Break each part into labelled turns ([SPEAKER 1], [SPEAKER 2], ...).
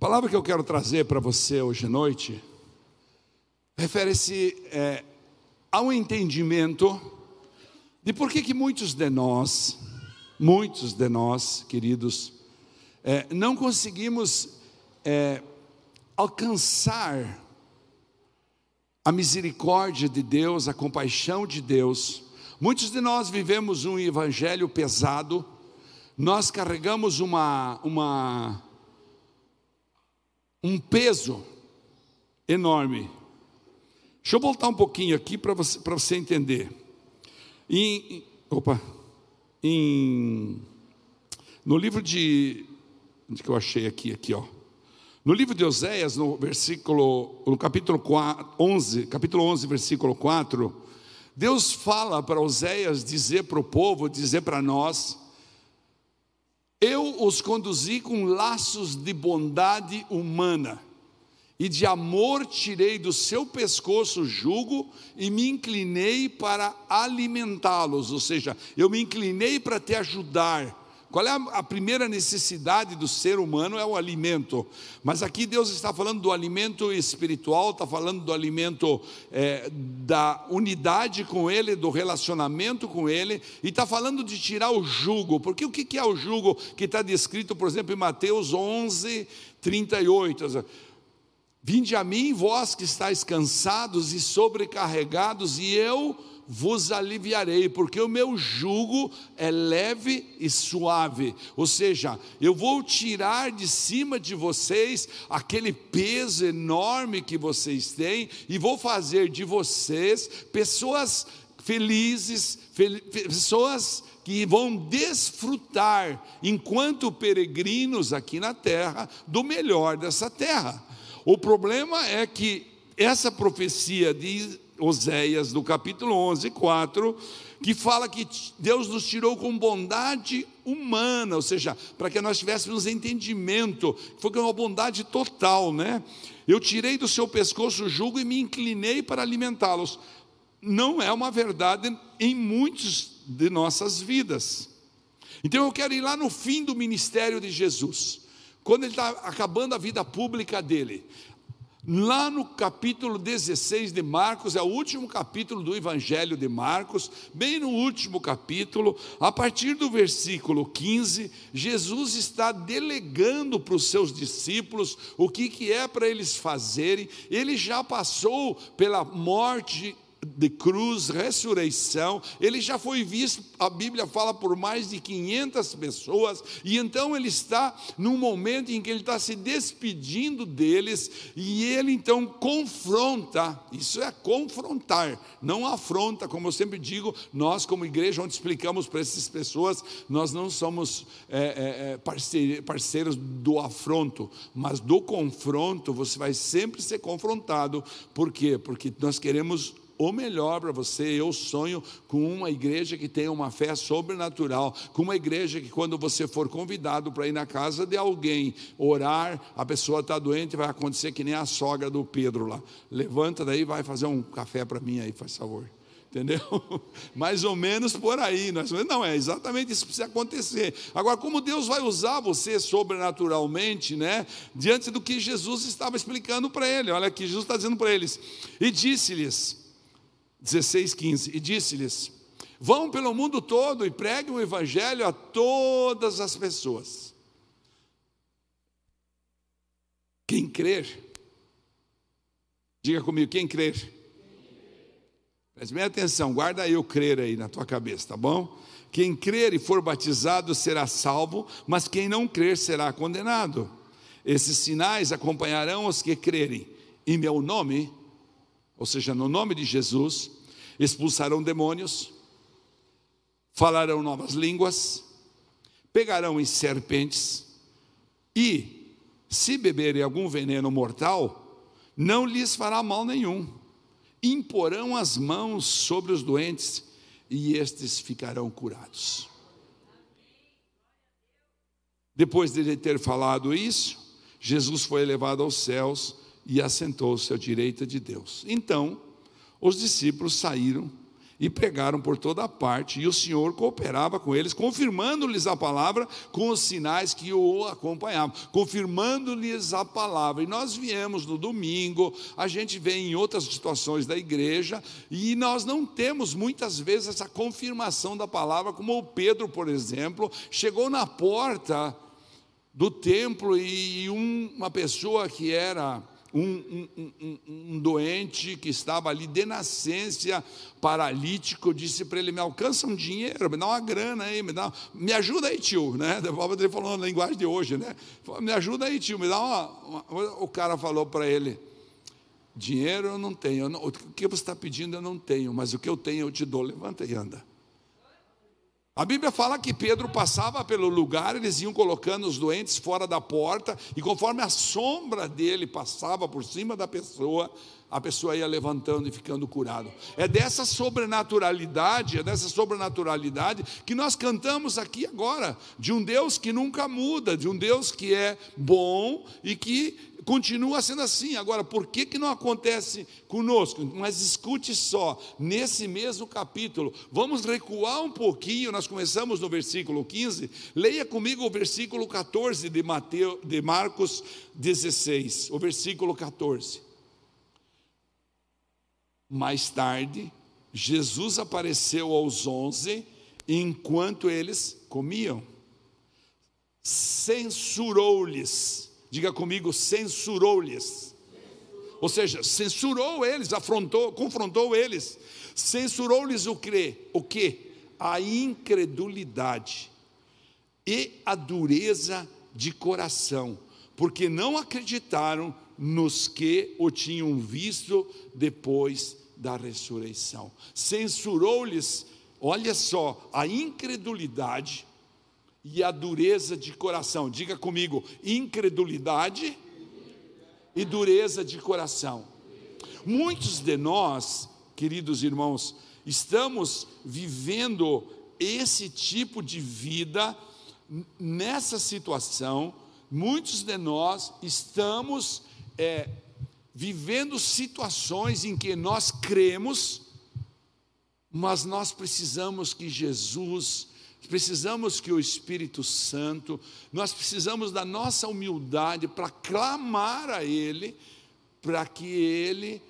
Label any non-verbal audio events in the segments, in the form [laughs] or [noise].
[SPEAKER 1] palavra que eu quero trazer para você hoje à noite refere-se é, ao entendimento de por que, que muitos de nós, muitos de nós, queridos, é, não conseguimos é, alcançar a misericórdia de Deus, a compaixão de Deus. Muitos de nós vivemos um evangelho pesado, nós carregamos uma, uma, um peso enorme. Deixa eu voltar um pouquinho aqui para você, você entender. Em, opa, em, no livro de, onde que eu achei aqui, aqui ó. No livro de Oséias, no versículo, no capítulo 4, 11, capítulo 11, versículo 4, Deus fala para Oséias dizer para o povo, dizer para nós, eu os conduzi com laços de bondade humana, e de amor tirei do seu pescoço o jugo e me inclinei para alimentá-los, ou seja, eu me inclinei para te ajudar, qual é a, primeira necessidade do ser humano? É o alimento. Mas aqui Deus está falando do alimento espiritual, está falando do alimento é, da unidade com Ele, do relacionamento com Ele, e está falando de tirar o jugo. Porque o que é o jugo que está descrito, por exemplo, em Mateus 11, 38? Vinde a mim, vós que estáis cansados e sobrecarregados, e eu vos aliviarei, porque o meu jugo é leve e suave. Ou seja, eu vou tirar de cima de vocês aquele peso enorme que vocês têm e vou fazer de vocês pessoas felizes, fel pessoas que vão desfrutar, enquanto peregrinos aqui na terra, do melhor dessa terra. O problema é que essa profecia de Oséias, no capítulo 11, 4, que fala que Deus nos tirou com bondade humana, ou seja, para que nós tivéssemos entendimento, foi uma bondade total, né? Eu tirei do seu pescoço o jugo e me inclinei para alimentá-los. Não é uma verdade em muitos de nossas vidas. Então eu quero ir lá no fim do ministério de Jesus, quando ele está acabando a vida pública dele. Lá no capítulo 16 de Marcos, é o último capítulo do Evangelho de Marcos, bem no último capítulo, a partir do versículo 15, Jesus está delegando para os seus discípulos o que, que é para eles fazerem. Ele já passou pela morte de cruz, ressurreição, ele já foi visto, a Bíblia fala, por mais de 500 pessoas, e então ele está num momento em que ele está se despedindo deles, e ele então confronta, isso é confrontar, não afronta, como eu sempre digo, nós como igreja, onde explicamos para essas pessoas, nós não somos é, é, parceiros do afronto, mas do confronto, você vai sempre ser confrontado, por quê? Porque nós queremos o melhor para você. Eu sonho com uma igreja que tenha uma fé sobrenatural, com uma igreja que, quando você for convidado para ir na casa de alguém orar, a pessoa está doente, vai acontecer que nem a sogra do Pedro lá. Levanta daí, vai fazer um café para mim aí, faz favor entendeu? [laughs] Mais ou menos por aí. Não, é exatamente isso que precisa acontecer. Agora, como Deus vai usar você sobrenaturalmente, né? Diante do que Jesus estava explicando para ele. Olha aqui, Jesus está dizendo para eles. E disse-lhes: 16, 15. E disse-lhes: Vão pelo mundo todo e preguem o evangelho a todas as pessoas. Quem crer, diga comigo, quem crer. Preste bem atenção, guarda aí o crer aí na tua cabeça, tá bom? Quem crer e for batizado será salvo, mas quem não crer será condenado. Esses sinais acompanharão os que crerem. Em meu nome ou seja, no nome de Jesus, expulsarão demônios, falarão novas línguas, pegarão em serpentes e, se beberem algum veneno mortal, não lhes fará mal nenhum. Imporão as mãos sobre os doentes e estes ficarão curados. Depois de ele ter falado isso, Jesus foi elevado aos céus e assentou-se à direita de Deus. Então, os discípulos saíram e pregaram por toda parte, e o Senhor cooperava com eles, confirmando-lhes a palavra com os sinais que o acompanhavam, confirmando-lhes a palavra. E nós viemos no domingo, a gente vem em outras situações da igreja, e nós não temos muitas vezes essa confirmação da palavra, como o Pedro, por exemplo, chegou na porta do templo e uma pessoa que era um, um, um, um, doente que estava ali de nascença, paralítico, disse para ele: Me alcança um dinheiro, me dá uma grana aí, me, dá, me ajuda aí, tio. Né? [laughs] Ele falou na linguagem de hoje, né? Me ajuda aí, tio, me dá uma. uma... O cara falou para ele: Dinheiro eu não tenho, eu não, o que você está pedindo eu não tenho, mas o que eu tenho eu te dou. Levanta e anda. A Bíblia fala que Pedro passava pelo lugar, eles iam colocando os doentes fora da porta, e conforme a sombra dele passava por cima da pessoa, a pessoa ia levantando e ficando curado. É dessa sobrenaturalidade, é dessa sobrenaturalidade que nós cantamos aqui agora, de um Deus que nunca muda, de um Deus que é bom e que continua sendo assim. Agora, por que, que não acontece conosco? Mas escute só, nesse mesmo capítulo, vamos recuar um pouquinho, nós começamos no versículo 15, leia comigo o versículo 14 de, Mateus, de Marcos 16, o versículo 14. Mais tarde, Jesus apareceu aos onze, enquanto eles comiam, censurou-lhes Diga comigo, censurou-lhes. Ou seja, censurou eles, afrontou, confrontou eles. Censurou-lhes o que? O que? A incredulidade e a dureza de coração, porque não acreditaram nos que o tinham visto depois da ressurreição. Censurou-lhes, olha só, a incredulidade e a dureza de coração. Diga comigo, incredulidade e dureza de coração. Muitos de nós, queridos irmãos, estamos vivendo esse tipo de vida nessa situação. Muitos de nós estamos é, vivendo situações em que nós cremos, mas nós precisamos que Jesus precisamos que o Espírito Santo, nós precisamos da nossa humildade para clamar a Ele, para que Ele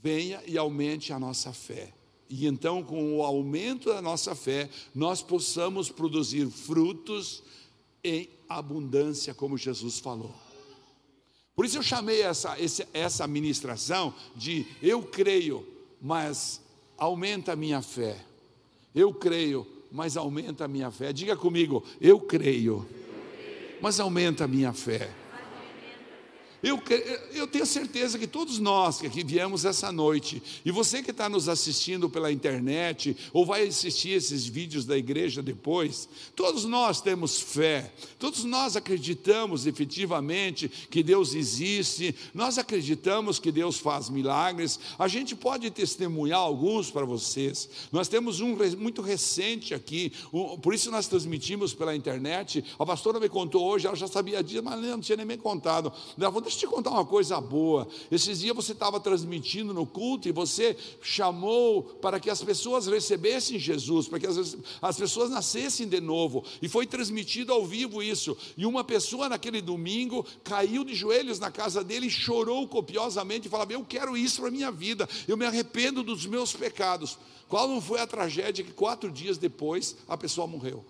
[SPEAKER 1] venha e aumente a nossa fé. E então, com o aumento da nossa fé, nós possamos produzir frutos em abundância, como Jesus falou. Por isso eu chamei essa, essa ministração de eu creio, mas aumenta a minha fé. Eu creio, mas aumenta a minha fé. Diga comigo, eu creio, mas aumenta a minha fé. Eu, eu tenho certeza que todos nós que aqui viemos essa noite, e você que está nos assistindo pela internet, ou vai assistir esses vídeos da igreja depois, todos nós temos fé, todos nós acreditamos efetivamente que Deus existe, nós acreditamos que Deus faz milagres, a gente pode testemunhar alguns para vocês, nós temos um muito recente aqui, um, por isso nós transmitimos pela internet, a pastora me contou hoje, ela já sabia disso, mas não tinha nem me contado, ela falou, Deixa eu te contar uma coisa boa. Esses dias você estava transmitindo no culto e você chamou para que as pessoas recebessem Jesus, para que as, as pessoas nascessem de novo. E foi transmitido ao vivo isso. E uma pessoa naquele domingo caiu de joelhos na casa dele e chorou copiosamente e falava: Eu quero isso para a minha vida, eu me arrependo dos meus pecados. Qual não foi a tragédia que quatro dias depois a pessoa morreu?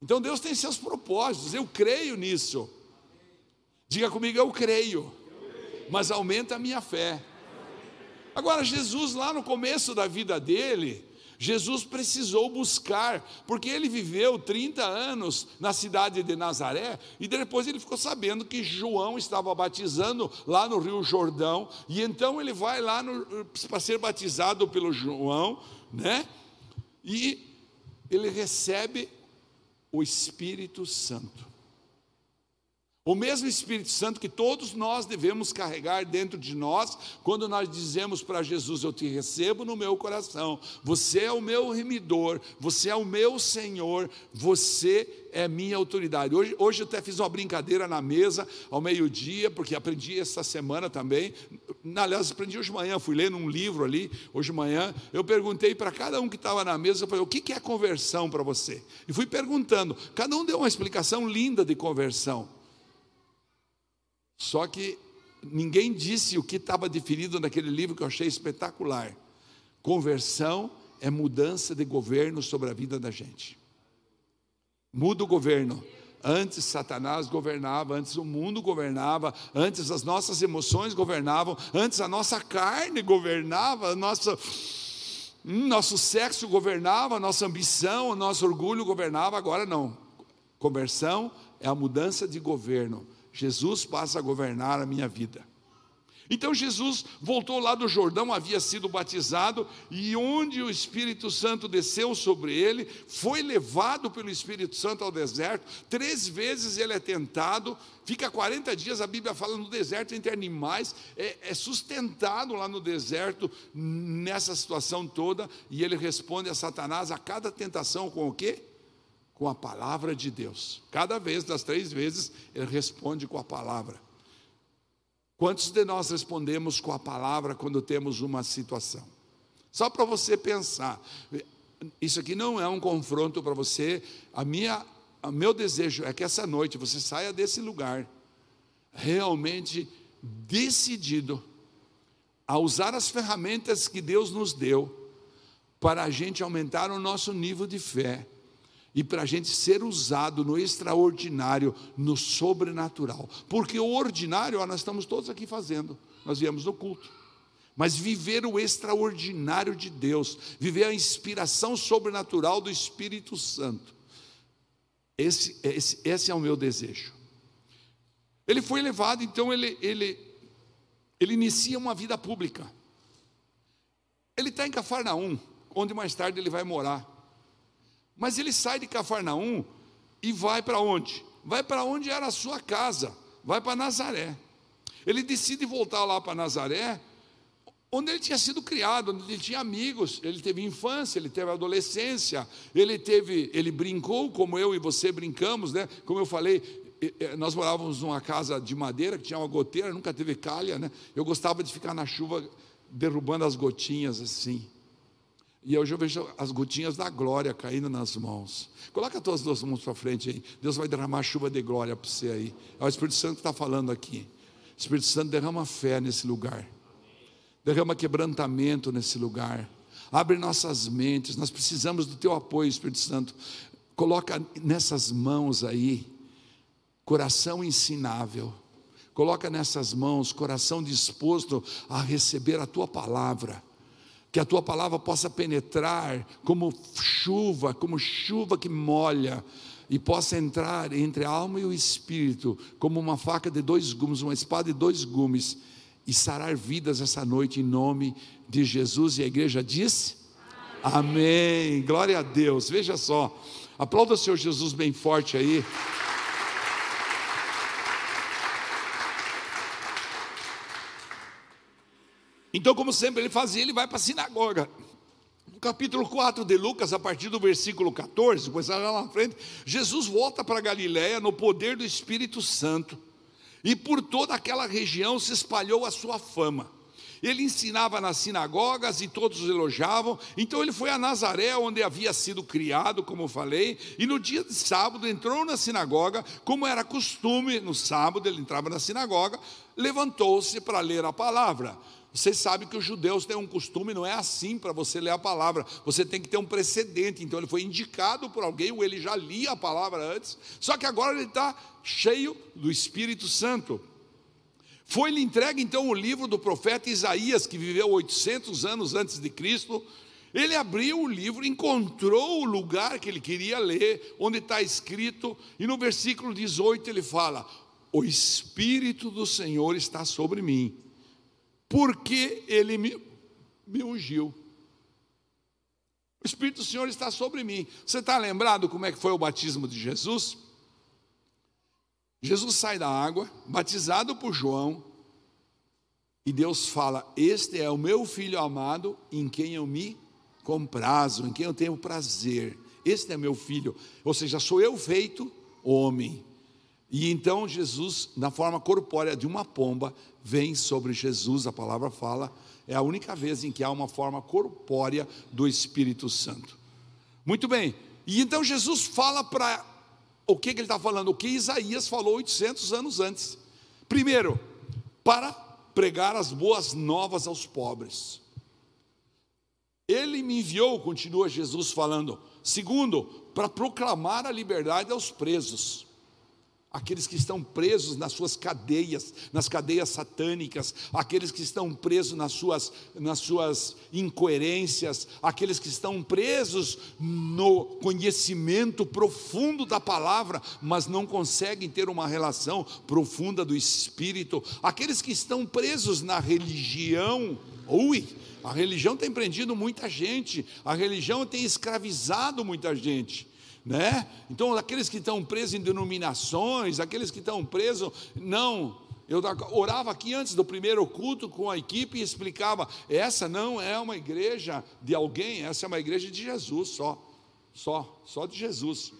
[SPEAKER 1] Então Deus tem seus propósitos, eu creio nisso. Diga comigo, eu creio, mas aumenta a minha fé. Agora, Jesus, lá no começo da vida dele, Jesus precisou buscar, porque ele viveu 30 anos na cidade de Nazaré, e depois ele ficou sabendo que João estava batizando lá no Rio Jordão, e então ele vai lá para ser batizado pelo João, né? E ele recebe o Espírito Santo. O mesmo Espírito Santo que todos nós devemos carregar dentro de nós, quando nós dizemos para Jesus: Eu te recebo no meu coração, você é o meu remidor, você é o meu Senhor, você é minha autoridade. Hoje, hoje eu até fiz uma brincadeira na mesa ao meio-dia, porque aprendi essa semana também. aliás, aprendi hoje de manhã, fui ler num livro ali, hoje de manhã, eu perguntei para cada um que estava na mesa, eu falei, o que é conversão para você? E fui perguntando, cada um deu uma explicação linda de conversão. Só que ninguém disse o que estava definido naquele livro que eu achei espetacular. Conversão é mudança de governo sobre a vida da gente. Muda o governo. Antes Satanás governava, antes o mundo governava, antes as nossas emoções governavam, antes a nossa carne governava, nossa, hum, nosso sexo governava, nossa ambição, nosso orgulho governava, agora não. Conversão é a mudança de governo. Jesus passa a governar a minha vida. Então Jesus voltou lá do Jordão, havia sido batizado, e onde o Espírito Santo desceu sobre ele, foi levado pelo Espírito Santo ao deserto. Três vezes ele é tentado, fica 40 dias, a Bíblia fala no deserto entre animais, é, é sustentado lá no deserto, nessa situação toda, e ele responde a Satanás a cada tentação com o quê? Com a palavra de Deus. Cada vez, das três vezes, ele responde com a palavra. Quantos de nós respondemos com a palavra quando temos uma situação? Só para você pensar. Isso aqui não é um confronto para você. A minha, o meu desejo é que essa noite você saia desse lugar realmente decidido a usar as ferramentas que Deus nos deu para a gente aumentar o nosso nível de fé e para a gente ser usado no extraordinário, no sobrenatural. Porque o ordinário, ó, nós estamos todos aqui fazendo, nós viemos no culto. Mas viver o extraordinário de Deus, viver a inspiração sobrenatural do Espírito Santo, esse, esse, esse é o meu desejo. Ele foi levado, então ele, ele, ele inicia uma vida pública. Ele está em Cafarnaum, onde mais tarde ele vai morar. Mas ele sai de Cafarnaum e vai para onde? Vai para onde era a sua casa, vai para Nazaré. Ele decide voltar lá para Nazaré, onde ele tinha sido criado, onde ele tinha amigos, ele teve infância, ele teve adolescência, ele teve, ele brincou como eu e você brincamos, né? Como eu falei, nós morávamos numa casa de madeira que tinha uma goteira, nunca teve calha, né? Eu gostava de ficar na chuva derrubando as gotinhas assim. E hoje eu vejo as gotinhas da glória caindo nas mãos. Coloca as tuas duas mãos para frente aí. Deus vai derramar chuva de glória para você aí. É o Espírito Santo que está falando aqui. O Espírito Santo derrama fé nesse lugar. Derrama quebrantamento nesse lugar. Abre nossas mentes. Nós precisamos do teu apoio, Espírito Santo. Coloca nessas mãos aí coração ensinável. Coloca nessas mãos coração disposto a receber a tua palavra que a tua palavra possa penetrar como chuva, como chuva que molha, e possa entrar entre a alma e o espírito, como uma faca de dois gumes, uma espada de dois gumes, e sarar vidas essa noite em nome de Jesus. E a igreja diz: Amém. Amém. Glória a Deus. Veja só, aplauda o Senhor Jesus bem forte aí. Então, como sempre ele fazia, ele vai para a sinagoga. No capítulo 4 de Lucas, a partir do versículo 14, depois lá na frente, Jesus volta para Galiléia no poder do Espírito Santo. E por toda aquela região se espalhou a sua fama. Ele ensinava nas sinagogas e todos elogiavam. Então ele foi a Nazaré, onde havia sido criado, como falei, e no dia de sábado entrou na sinagoga, como era costume, no sábado ele entrava na sinagoga, levantou-se para ler a palavra. Vocês sabem que os judeus têm um costume, não é assim para você ler a palavra, você tem que ter um precedente. Então ele foi indicado por alguém, ou ele já lia a palavra antes, só que agora ele está cheio do Espírito Santo. Foi-lhe entregue então o livro do profeta Isaías, que viveu 800 anos antes de Cristo. Ele abriu o livro, encontrou o lugar que ele queria ler, onde está escrito, e no versículo 18 ele fala: O Espírito do Senhor está sobre mim porque ele me, me ungiu. O Espírito do Senhor está sobre mim. Você está lembrado como é que foi o batismo de Jesus? Jesus sai da água, batizado por João, e Deus fala: Este é o meu filho amado, em quem eu me comprazo, em quem eu tenho prazer. Este é meu filho, ou seja, sou eu feito homem. E então Jesus, na forma corpórea de uma pomba, vem sobre Jesus, a palavra fala, é a única vez em que há uma forma corpórea do Espírito Santo. Muito bem, e então Jesus fala para o que, que ele está falando? O que Isaías falou 800 anos antes. Primeiro, para pregar as boas novas aos pobres. Ele me enviou, continua Jesus falando. Segundo, para proclamar a liberdade aos presos aqueles que estão presos nas suas cadeias, nas cadeias satânicas, aqueles que estão presos nas suas, nas suas incoerências, aqueles que estão presos no conhecimento profundo da palavra, mas não conseguem ter uma relação profunda do Espírito, aqueles que estão presos na religião, ui, a religião tem prendido muita gente, a religião tem escravizado muita gente né? Então, aqueles que estão presos em denominações, aqueles que estão presos, não. Eu orava aqui antes do primeiro culto com a equipe e explicava: essa não é uma igreja de alguém, essa é uma igreja de Jesus só, só, só de Jesus.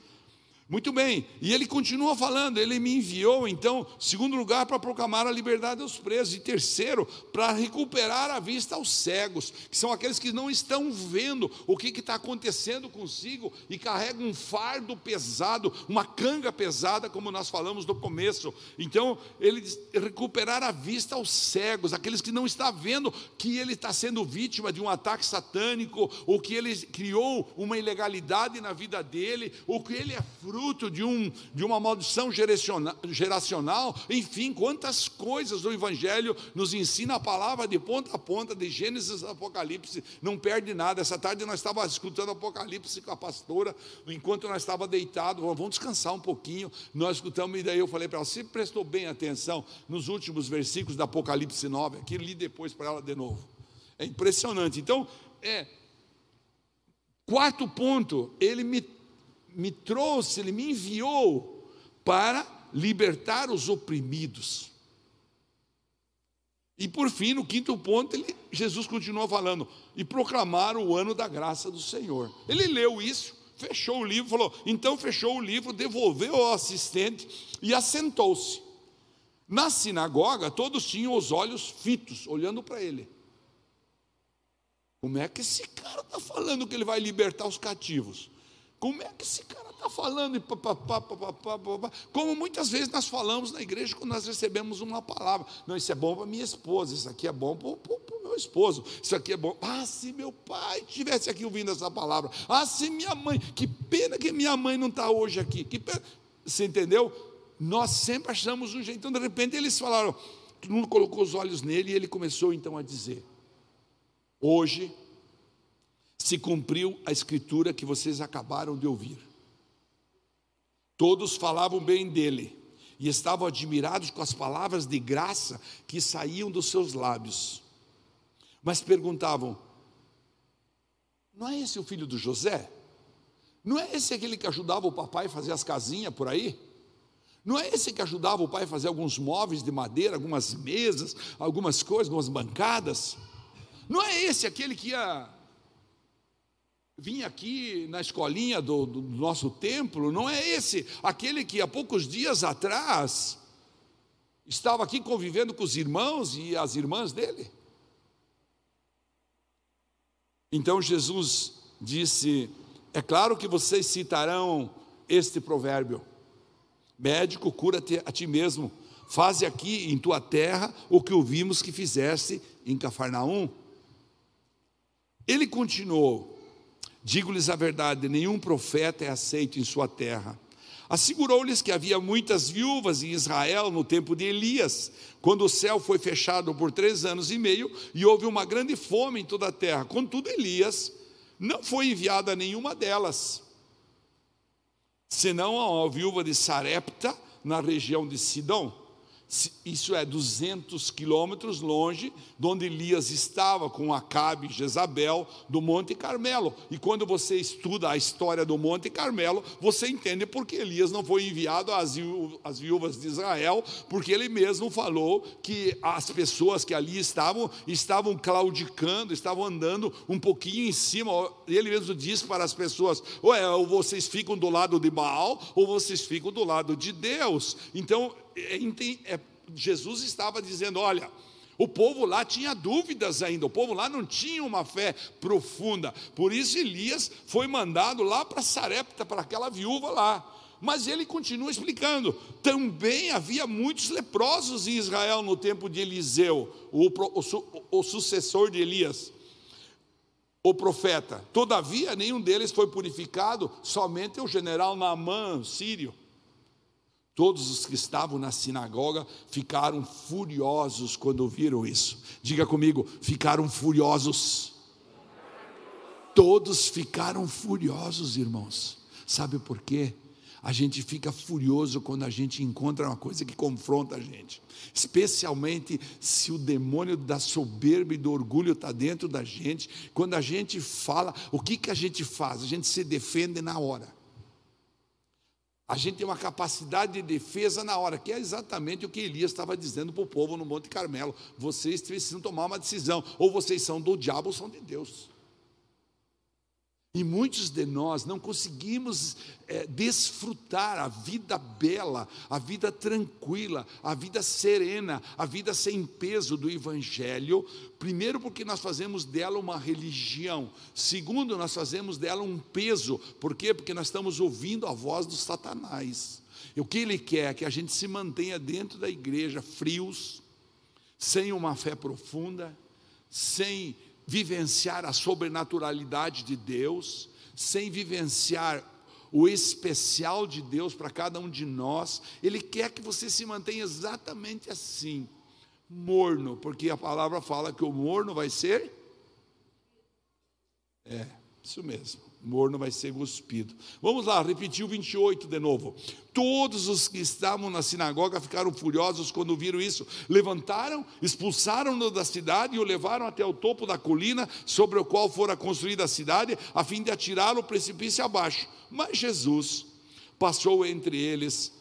[SPEAKER 1] Muito bem, e ele continua falando, ele me enviou, então, segundo lugar, para proclamar a liberdade aos presos, e terceiro, para recuperar a vista aos cegos, que são aqueles que não estão vendo o que está acontecendo consigo e carregam um fardo pesado, uma canga pesada, como nós falamos no começo. Então, ele recuperar a vista aos cegos, aqueles que não estão vendo que ele está sendo vítima de um ataque satânico, ou que ele criou uma ilegalidade na vida dele, ou que ele é fruto fruto de, um, de uma maldição geracional, enfim, quantas coisas o Evangelho nos ensina a palavra de ponta a ponta, de Gênesis a Apocalipse, não perde nada. Essa tarde nós estávamos escutando Apocalipse com a pastora, enquanto nós estávamos deitados, vamos descansar um pouquinho, nós escutamos, e daí eu falei para ela, você prestou bem atenção nos últimos versículos da Apocalipse 9, aqui li depois para ela de novo. É impressionante. Então, é, Quarto ponto, ele me me trouxe, Ele me enviou para libertar os oprimidos. E por fim, no quinto ponto, ele, Jesus continua falando, e proclamar o ano da graça do Senhor. Ele leu isso, fechou o livro, falou, então fechou o livro, devolveu ao assistente e assentou-se. Na sinagoga, todos tinham os olhos fitos, olhando para ele. Como é que esse cara está falando que ele vai libertar os cativos? Como é que esse cara está falando? Como muitas vezes nós falamos na igreja quando nós recebemos uma palavra. Não, isso é bom para minha esposa, isso aqui é bom para o meu esposo, isso aqui é bom. Ah, se meu pai estivesse aqui ouvindo essa palavra. Ah, se minha mãe, que pena que minha mãe não está hoje aqui. Que pena. Você entendeu? Nós sempre achamos um jeito. Então, de repente, eles falaram, todo mundo colocou os olhos nele e ele começou então a dizer: Hoje se cumpriu a escritura que vocês acabaram de ouvir. Todos falavam bem dele e estavam admirados com as palavras de graça que saíam dos seus lábios. Mas perguntavam: Não é esse o filho do José? Não é esse aquele que ajudava o papai a fazer as casinhas por aí? Não é esse que ajudava o pai a fazer alguns móveis de madeira, algumas mesas, algumas coisas, algumas bancadas? Não é esse aquele que ia vim aqui na escolinha do, do, nosso templo, não é esse, aquele que há poucos dias atrás estava aqui convivendo com os irmãos e as irmãs dele. Então Jesus disse: É claro que vocês citarão este provérbio: Médico, cura-te a ti mesmo, faze aqui em tua terra o que ouvimos que fizeste em Cafarnaum. Ele continuou: Digo-lhes a verdade: nenhum profeta é aceito em sua terra. Assegurou-lhes que havia muitas viúvas em Israel no tempo de Elias, quando o céu foi fechado por três anos e meio e houve uma grande fome em toda a terra. Contudo, Elias não foi enviado a nenhuma delas, senão a viúva de Sarepta, na região de Sidom. Isso é 200 quilômetros longe de onde Elias estava com Acabe e Jezabel do Monte Carmelo. E quando você estuda a história do Monte Carmelo, você entende por que Elias não foi enviado às, viúvas de Israel, porque ele mesmo falou que as pessoas que ali estavam, estavam claudicando, estavam andando um pouquinho em cima. Ele mesmo disse para as pessoas: ou vocês ficam do lado de Baal, ou vocês ficam do lado de Deus. Então, é, é, Jesus estava dizendo: olha, o povo lá tinha dúvidas ainda, o povo lá não tinha uma fé profunda. Por isso Elias foi mandado lá para Sarepta, para aquela viúva lá. Mas ele continua explicando: também havia muitos leprosos em Israel no tempo de Eliseu, o, o, o sucessor de Elias, o profeta. Todavia, nenhum deles foi purificado, somente o general Naamã, sírio. Todos os que estavam na sinagoga ficaram furiosos quando viram isso. Diga comigo, ficaram furiosos. Todos ficaram furiosos, irmãos. Sabe por quê? A gente fica furioso quando a gente encontra uma coisa que confronta a gente, especialmente se o demônio da soberba e do orgulho está dentro da gente. Quando a gente fala, o que, que a gente faz? A gente se defende na hora. A gente tem uma capacidade de defesa na hora, que é exatamente o que Elias estava dizendo para o povo no Monte Carmelo. Vocês precisam tomar uma decisão, ou vocês são do diabo ou são de Deus. E muitos de nós não conseguimos é, desfrutar a vida bela, a vida tranquila, a vida serena, a vida sem peso do Evangelho. Primeiro, porque nós fazemos dela uma religião. Segundo, nós fazemos dela um peso. Por quê? Porque nós estamos ouvindo a voz do Satanás. E o que ele quer é que a gente se mantenha dentro da igreja frios, sem uma fé profunda, sem vivenciar a sobrenaturalidade de Deus, sem vivenciar o especial de Deus para cada um de nós, Ele quer que você se mantenha exatamente assim, morno, porque a palavra fala que o morno vai ser. É, isso mesmo morno vai ser cuspido. Vamos lá, repetir o 28 de novo. Todos os que estavam na sinagoga ficaram furiosos quando viram isso. Levantaram, expulsaram-no da cidade e o levaram até o topo da colina sobre o qual fora construída a cidade, a fim de atirá-lo precipício abaixo. Mas Jesus passou entre eles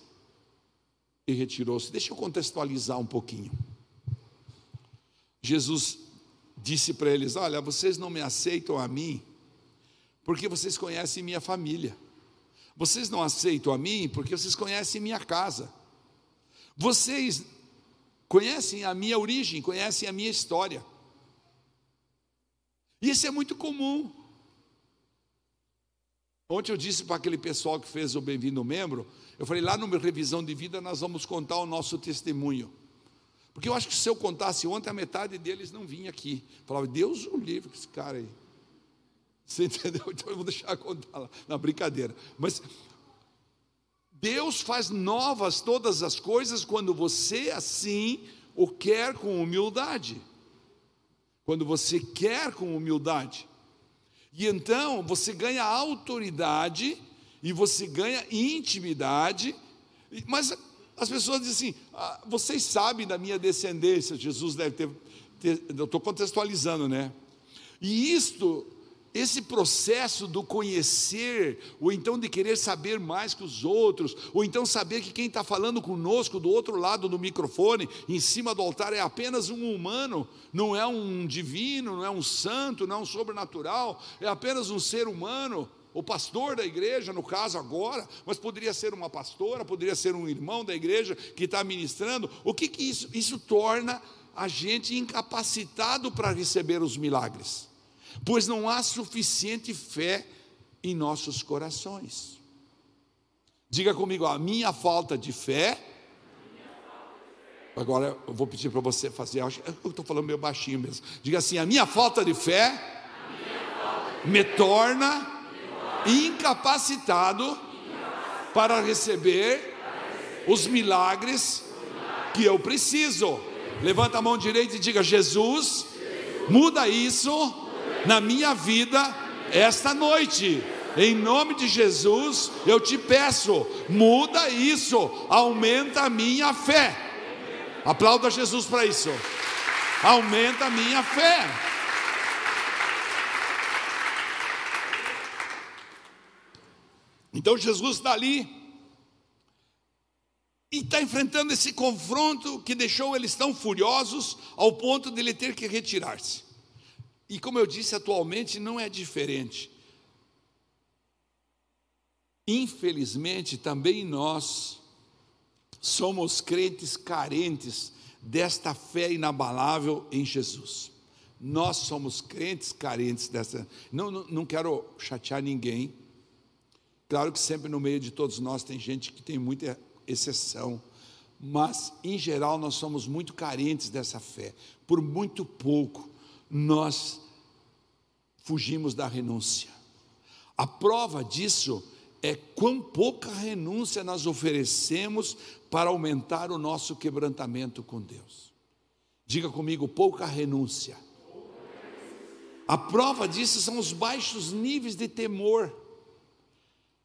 [SPEAKER 1] e retirou-se. Deixa eu contextualizar um pouquinho. Jesus disse para eles: Olha, vocês não me aceitam a mim porque vocês conhecem minha família. Vocês não aceitam a mim porque vocês conhecem minha casa. Vocês conhecem a minha origem, conhecem a minha história. Isso é muito comum. Ontem eu disse para aquele pessoal que fez o Bem-vindo Membro, eu falei, lá no revisão de vida nós vamos contar o nosso testemunho. Porque eu acho que se eu contasse ontem, a metade deles não vinha aqui. Falava, Deus o livre esse cara aí. Você [laughs] entendeu? Então eu vou deixar contar lá, na brincadeira. Mas Deus faz novas todas as coisas quando você assim o quer com humildade. Quando você quer com humildade. E então você ganha autoridade e você ganha intimidade. Mas as pessoas dizem assim: ah, vocês sabem da minha descendência. Jesus deve ter. ter eu estou contextualizando, né? E isto esse processo do conhecer, ou então de querer saber mais que os outros, ou então saber que quem está falando conosco do outro lado do microfone, em cima do altar, é apenas um humano, não é um divino, não é um santo, não é um sobrenatural, é apenas um ser humano. O pastor da igreja, no caso agora, mas poderia ser uma pastora, poderia ser um irmão da igreja que está ministrando. O que, que isso? Isso torna a gente incapacitado para receber os milagres pois não há suficiente fé em nossos corações. Diga comigo, a minha falta de fé. Agora eu vou pedir para você fazer, eu estou falando meio baixinho mesmo. Diga assim: a minha falta de fé me torna incapacitado para receber os milagres que eu preciso. Levanta a mão direita e diga: Jesus, muda isso na minha vida esta noite. Em nome de Jesus, eu te peço, muda isso, aumenta a minha fé. Aplauda Jesus para isso. Aumenta a minha fé. Então Jesus está ali e está enfrentando esse confronto que deixou eles tão furiosos ao ponto de ele ter que retirar-se. E como eu disse, atualmente não é diferente. Infelizmente, também nós somos crentes carentes desta fé inabalável em Jesus. Nós somos crentes carentes dessa. Não, não, não quero chatear ninguém. Claro que sempre no meio de todos nós tem gente que tem muita exceção, mas em geral nós somos muito carentes dessa fé. Por muito pouco nós fugimos da renúncia. A prova disso é quão pouca renúncia nós oferecemos para aumentar o nosso quebrantamento com Deus. Diga comigo, pouca renúncia. A prova disso são os baixos níveis de temor.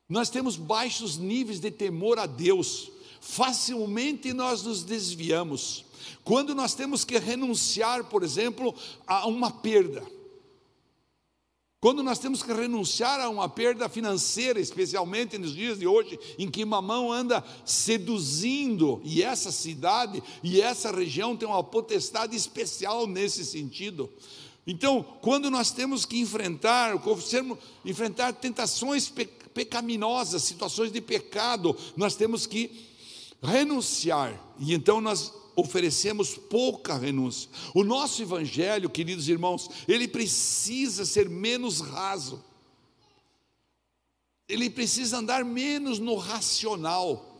[SPEAKER 1] Nós temos baixos níveis de temor a Deus. Facilmente nós nos desviamos. Quando nós temos que renunciar, por exemplo, a uma perda quando nós temos que renunciar a uma perda financeira, especialmente nos dias de hoje, em que mamão anda seduzindo, e essa cidade e essa região tem uma potestade especial nesse sentido. Então, quando nós temos que enfrentar, enfrentar tentações pecaminosas, situações de pecado, nós temos que renunciar. E então nós oferecemos pouca renúncia. O nosso evangelho, queridos irmãos, ele precisa ser menos raso. Ele precisa andar menos no racional.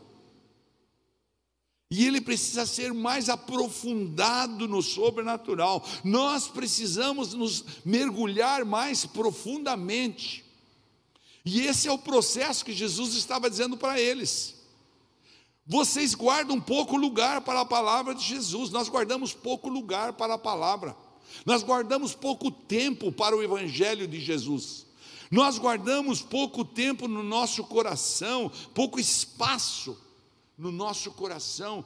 [SPEAKER 1] E ele precisa ser mais aprofundado no sobrenatural. Nós precisamos nos mergulhar mais profundamente. E esse é o processo que Jesus estava dizendo para eles. Vocês guardam pouco lugar para a palavra de Jesus, nós guardamos pouco lugar para a palavra, nós guardamos pouco tempo para o Evangelho de Jesus, nós guardamos pouco tempo no nosso coração, pouco espaço no nosso coração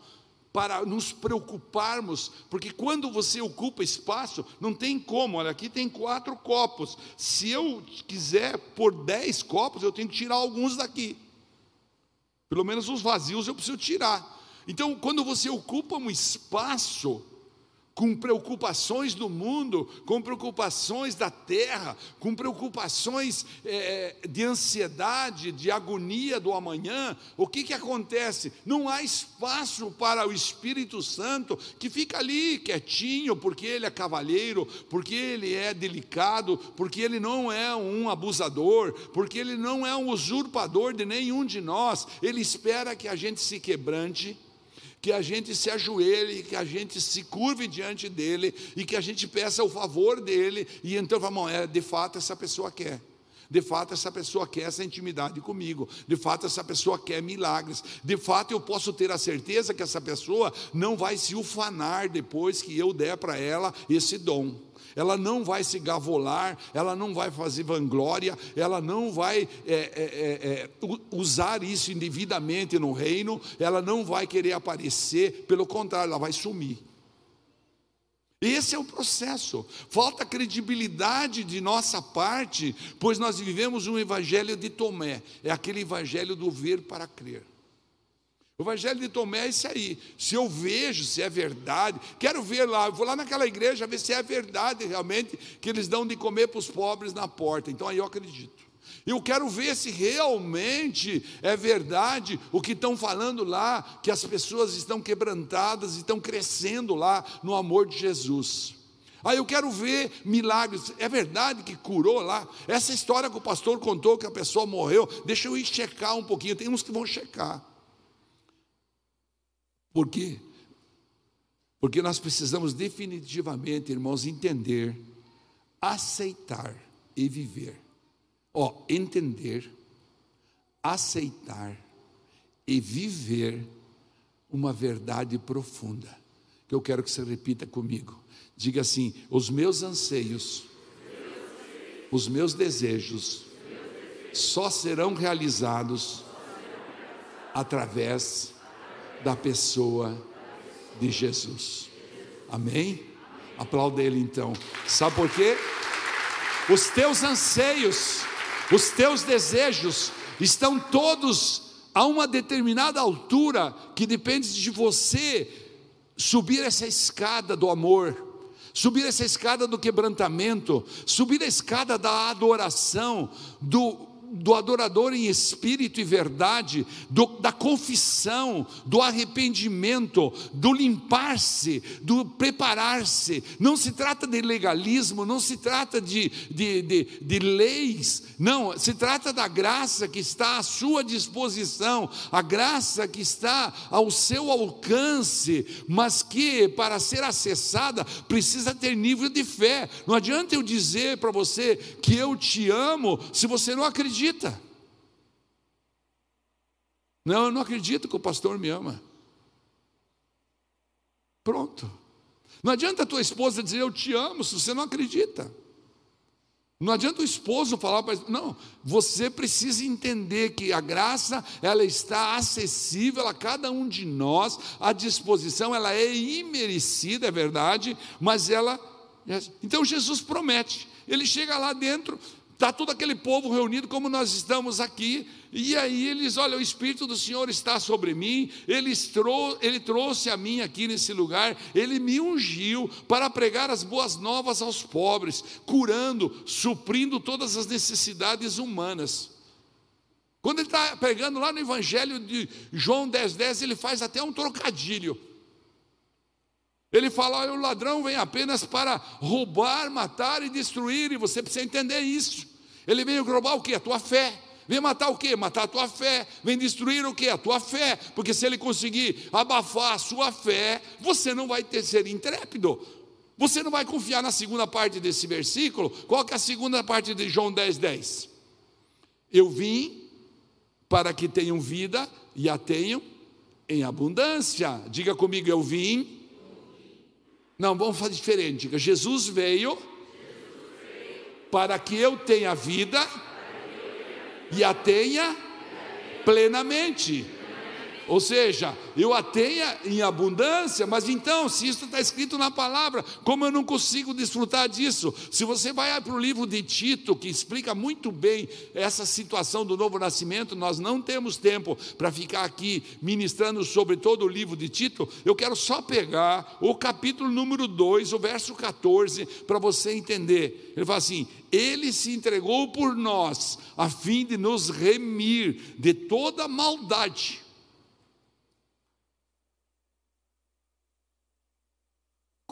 [SPEAKER 1] para nos preocuparmos, porque quando você ocupa espaço, não tem como, olha, aqui tem quatro copos, se eu quiser pôr dez copos, eu tenho que tirar alguns daqui. Pelo menos os vazios eu preciso tirar. Então, quando você ocupa um espaço, com preocupações do mundo, com preocupações da terra, com preocupações é, de ansiedade, de agonia do amanhã, o que, que acontece? Não há espaço para o Espírito Santo que fica ali quietinho, porque ele é cavalheiro, porque ele é delicado, porque ele não é um abusador, porque ele não é um usurpador de nenhum de nós, ele espera que a gente se quebrante que a gente se ajoelhe, que a gente se curve diante dele e que a gente peça o favor dele, e então vamos, é, de fato essa pessoa quer. De fato, essa pessoa quer essa intimidade comigo. De fato, essa pessoa quer milagres. De fato, eu posso ter a certeza que essa pessoa não vai se ufanar depois que eu der para ela esse dom ela não vai se gavolar, ela não vai fazer vanglória, ela não vai é, é, é, é usar isso indevidamente no reino, ela não vai querer aparecer, pelo contrário, ela vai sumir. Esse é o processo. Falta credibilidade de nossa parte, pois nós vivemos um evangelho de Tomé, é aquele evangelho do ver para crer. O Evangelho de Tomé é isso aí. Se eu vejo se é verdade, quero ver lá, vou lá naquela igreja ver se é verdade realmente que eles dão de comer para os pobres na porta. Então aí eu acredito. Eu quero ver se realmente é verdade o que estão falando lá, que as pessoas estão quebrantadas e estão crescendo lá no amor de Jesus. Aí eu quero ver milagres. É verdade que curou lá? Essa história que o pastor contou que a pessoa morreu, deixa eu ir checar um pouquinho. Tem uns que vão checar. Por quê? Porque nós precisamos definitivamente, irmãos, entender, aceitar e viver. Ó, entender, aceitar e viver uma verdade profunda. Que eu quero que você repita comigo. Diga assim: os meus anseios, os meus desejos, só serão realizados através da pessoa de Jesus. Amém? Aplauda ele então. Sabe por quê? Os teus anseios, os teus desejos estão todos a uma determinada altura que depende de você subir essa escada do amor, subir essa escada do quebrantamento, subir a escada da adoração, do do adorador em espírito e verdade, do, da confissão, do arrependimento, do limpar-se, do preparar-se. Não se trata de legalismo, não se trata de, de, de, de leis, não, se trata da graça que está à sua disposição, a graça que está ao seu alcance, mas que para ser acessada precisa ter nível de fé. Não adianta eu dizer para você que eu te amo se você não acredita acredita. Não, eu não acredito que o pastor me ama. Pronto. Não adianta a tua esposa dizer eu te amo se você não acredita. Não adianta o esposo falar para não, você precisa entender que a graça ela está acessível a cada um de nós, a disposição ela é imerecida, é verdade, mas ela então Jesus promete. Ele chega lá dentro, Está todo aquele povo reunido como nós estamos aqui, e aí eles, olha, o Espírito do Senhor está sobre mim, ele, trou ele trouxe a mim aqui nesse lugar, ele me ungiu para pregar as boas novas aos pobres, curando, suprindo todas as necessidades humanas. Quando ele está pregando lá no Evangelho de João 10,10, 10, ele faz até um trocadilho. Ele fala: olha, o ladrão vem apenas para roubar, matar e destruir, e você precisa entender isso. Ele veio roubar o que? A tua fé. Vem matar o que? Matar a tua fé. Vem destruir o que? A tua fé. Porque se ele conseguir abafar a sua fé, você não vai ter ser intrépido. Você não vai confiar na segunda parte desse versículo. Qual que é a segunda parte de João 10, 10? Eu vim para que tenham vida e a tenham em abundância. Diga comigo, eu vim. Não, vamos fazer diferente. Diga, Jesus veio para que eu tenha vida e a tenha plenamente. Ou seja, eu a tenha em abundância, mas então, se isso está escrito na palavra, como eu não consigo desfrutar disso? Se você vai para o livro de Tito, que explica muito bem essa situação do novo nascimento, nós não temos tempo para ficar aqui ministrando sobre todo o livro de Tito, eu quero só pegar o capítulo número 2, o verso 14, para você entender. Ele fala assim: Ele se entregou por nós, a fim de nos remir de toda maldade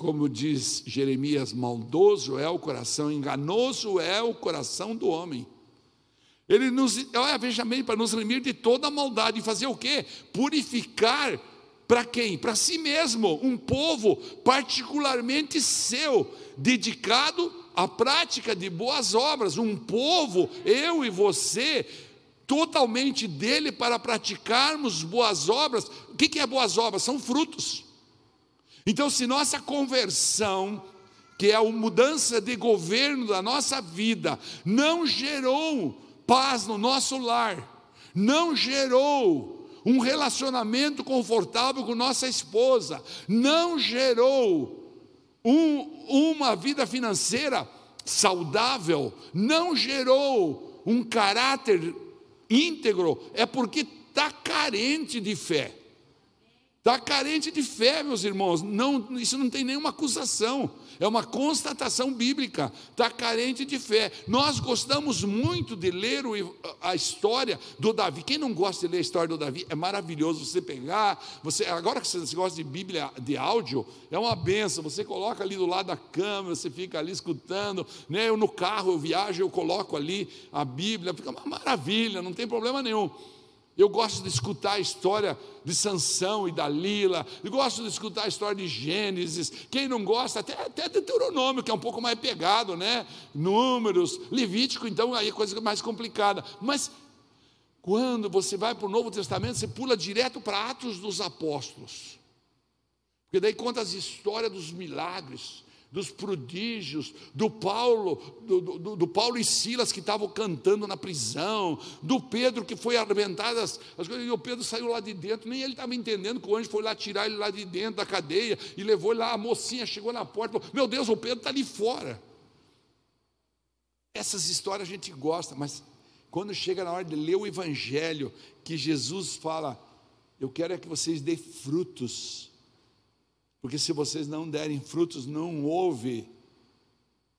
[SPEAKER 1] Como diz Jeremias, maldoso é o coração, enganoso é o coração do homem. Ele nos, olha, veja bem, para nos remir de toda a maldade, e fazer o quê? Purificar para quem? Para si mesmo, um povo particularmente seu, dedicado à prática de boas obras, um povo, eu e você, totalmente dele para praticarmos boas obras. O que é boas obras? São frutos. Então, se nossa conversão, que é a mudança de governo da nossa vida, não gerou paz no nosso lar, não gerou um relacionamento confortável com nossa esposa, não gerou um, uma vida financeira saudável, não gerou um caráter íntegro, é porque está carente de fé. Está carente de fé, meus irmãos. Não, isso não tem nenhuma acusação, é uma constatação bíblica. Está carente de fé. Nós gostamos muito de ler o, a história do Davi. Quem não gosta de ler a história do Davi? É maravilhoso você pegar. Você, agora que você gosta de Bíblia de áudio, é uma benção. Você coloca ali do lado da câmera, você fica ali escutando. Né? Eu no carro, eu viajo, eu coloco ali a Bíblia. Fica uma maravilha, não tem problema nenhum. Eu gosto de escutar a história de Sansão e Dalila, eu gosto de escutar a história de Gênesis. Quem não gosta, até, até Deuteronômio, que é um pouco mais pegado, né? Números, Levítico, então aí é coisa mais complicada. Mas quando você vai para o Novo Testamento, você pula direto para Atos dos Apóstolos. Porque daí conta as histórias dos milagres, dos prodígios, do Paulo, do, do, do Paulo e Silas que estavam cantando na prisão, do Pedro que foi arrebentado as, as coisas, e o Pedro saiu lá de dentro, nem ele estava entendendo que o anjo foi lá tirar ele lá de dentro da cadeia e levou ele lá, a mocinha chegou na porta, falou, meu Deus, o Pedro está ali fora. Essas histórias a gente gosta, mas quando chega na hora de ler o Evangelho, que Jesus fala, eu quero é que vocês dêem frutos porque se vocês não derem frutos, não houve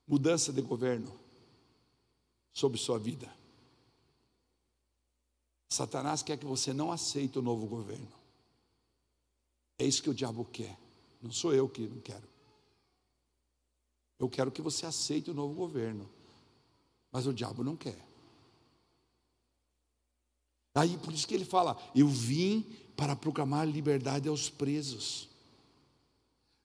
[SPEAKER 1] mudança de governo sobre sua vida. Satanás quer que você não aceite o novo governo. É isso que o diabo quer. Não sou eu que não quero. Eu quero que você aceite o novo governo. Mas o diabo não quer. Aí por isso que ele fala: Eu vim para proclamar liberdade aos presos.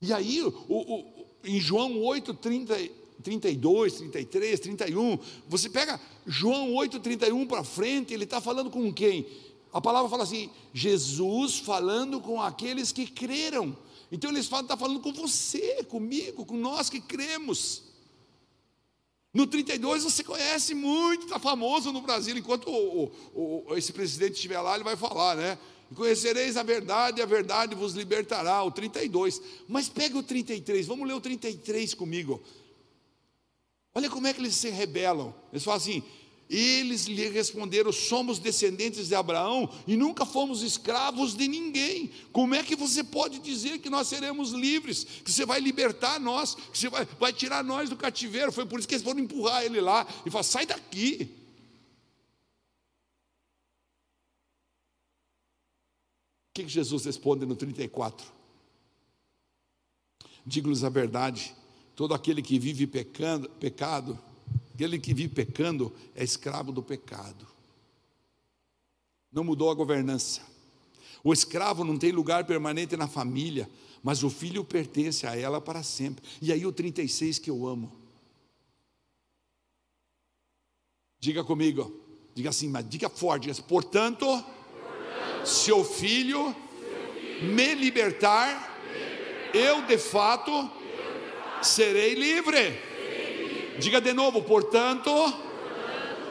[SPEAKER 1] E aí, o, o, em João 8, 30, 32, 33, 31, você pega João 8, 31 para frente, ele está falando com quem? A palavra fala assim: Jesus falando com aqueles que creram. Então ele está falando com você, comigo, com nós que cremos. No 32 você conhece muito, está famoso no Brasil, enquanto o, o, esse presidente estiver lá, ele vai falar, né? E conhecereis a verdade, e a verdade vos libertará. O 32. Mas pega o 33, vamos ler o 33 comigo. Olha como é que eles se rebelam. Eles falam assim: eles lhe responderam: somos descendentes de Abraão e nunca fomos escravos de ninguém. Como é que você pode dizer que nós seremos livres, que você vai libertar nós, que você vai, vai tirar nós do cativeiro? Foi por isso que eles foram empurrar ele lá e falar: sai daqui. Que, que Jesus responde no 34? Digo-lhes a verdade: todo aquele que vive pecando, pecado, aquele que vive pecando é escravo do pecado. Não mudou a governança. O escravo não tem lugar permanente na família, mas o filho pertence a ela para sempre. E aí o 36 que eu amo. Diga comigo, diga assim, mas diga forte, diga assim, portanto, se o filho me libertar, eu de fato serei livre. Diga de novo, portanto,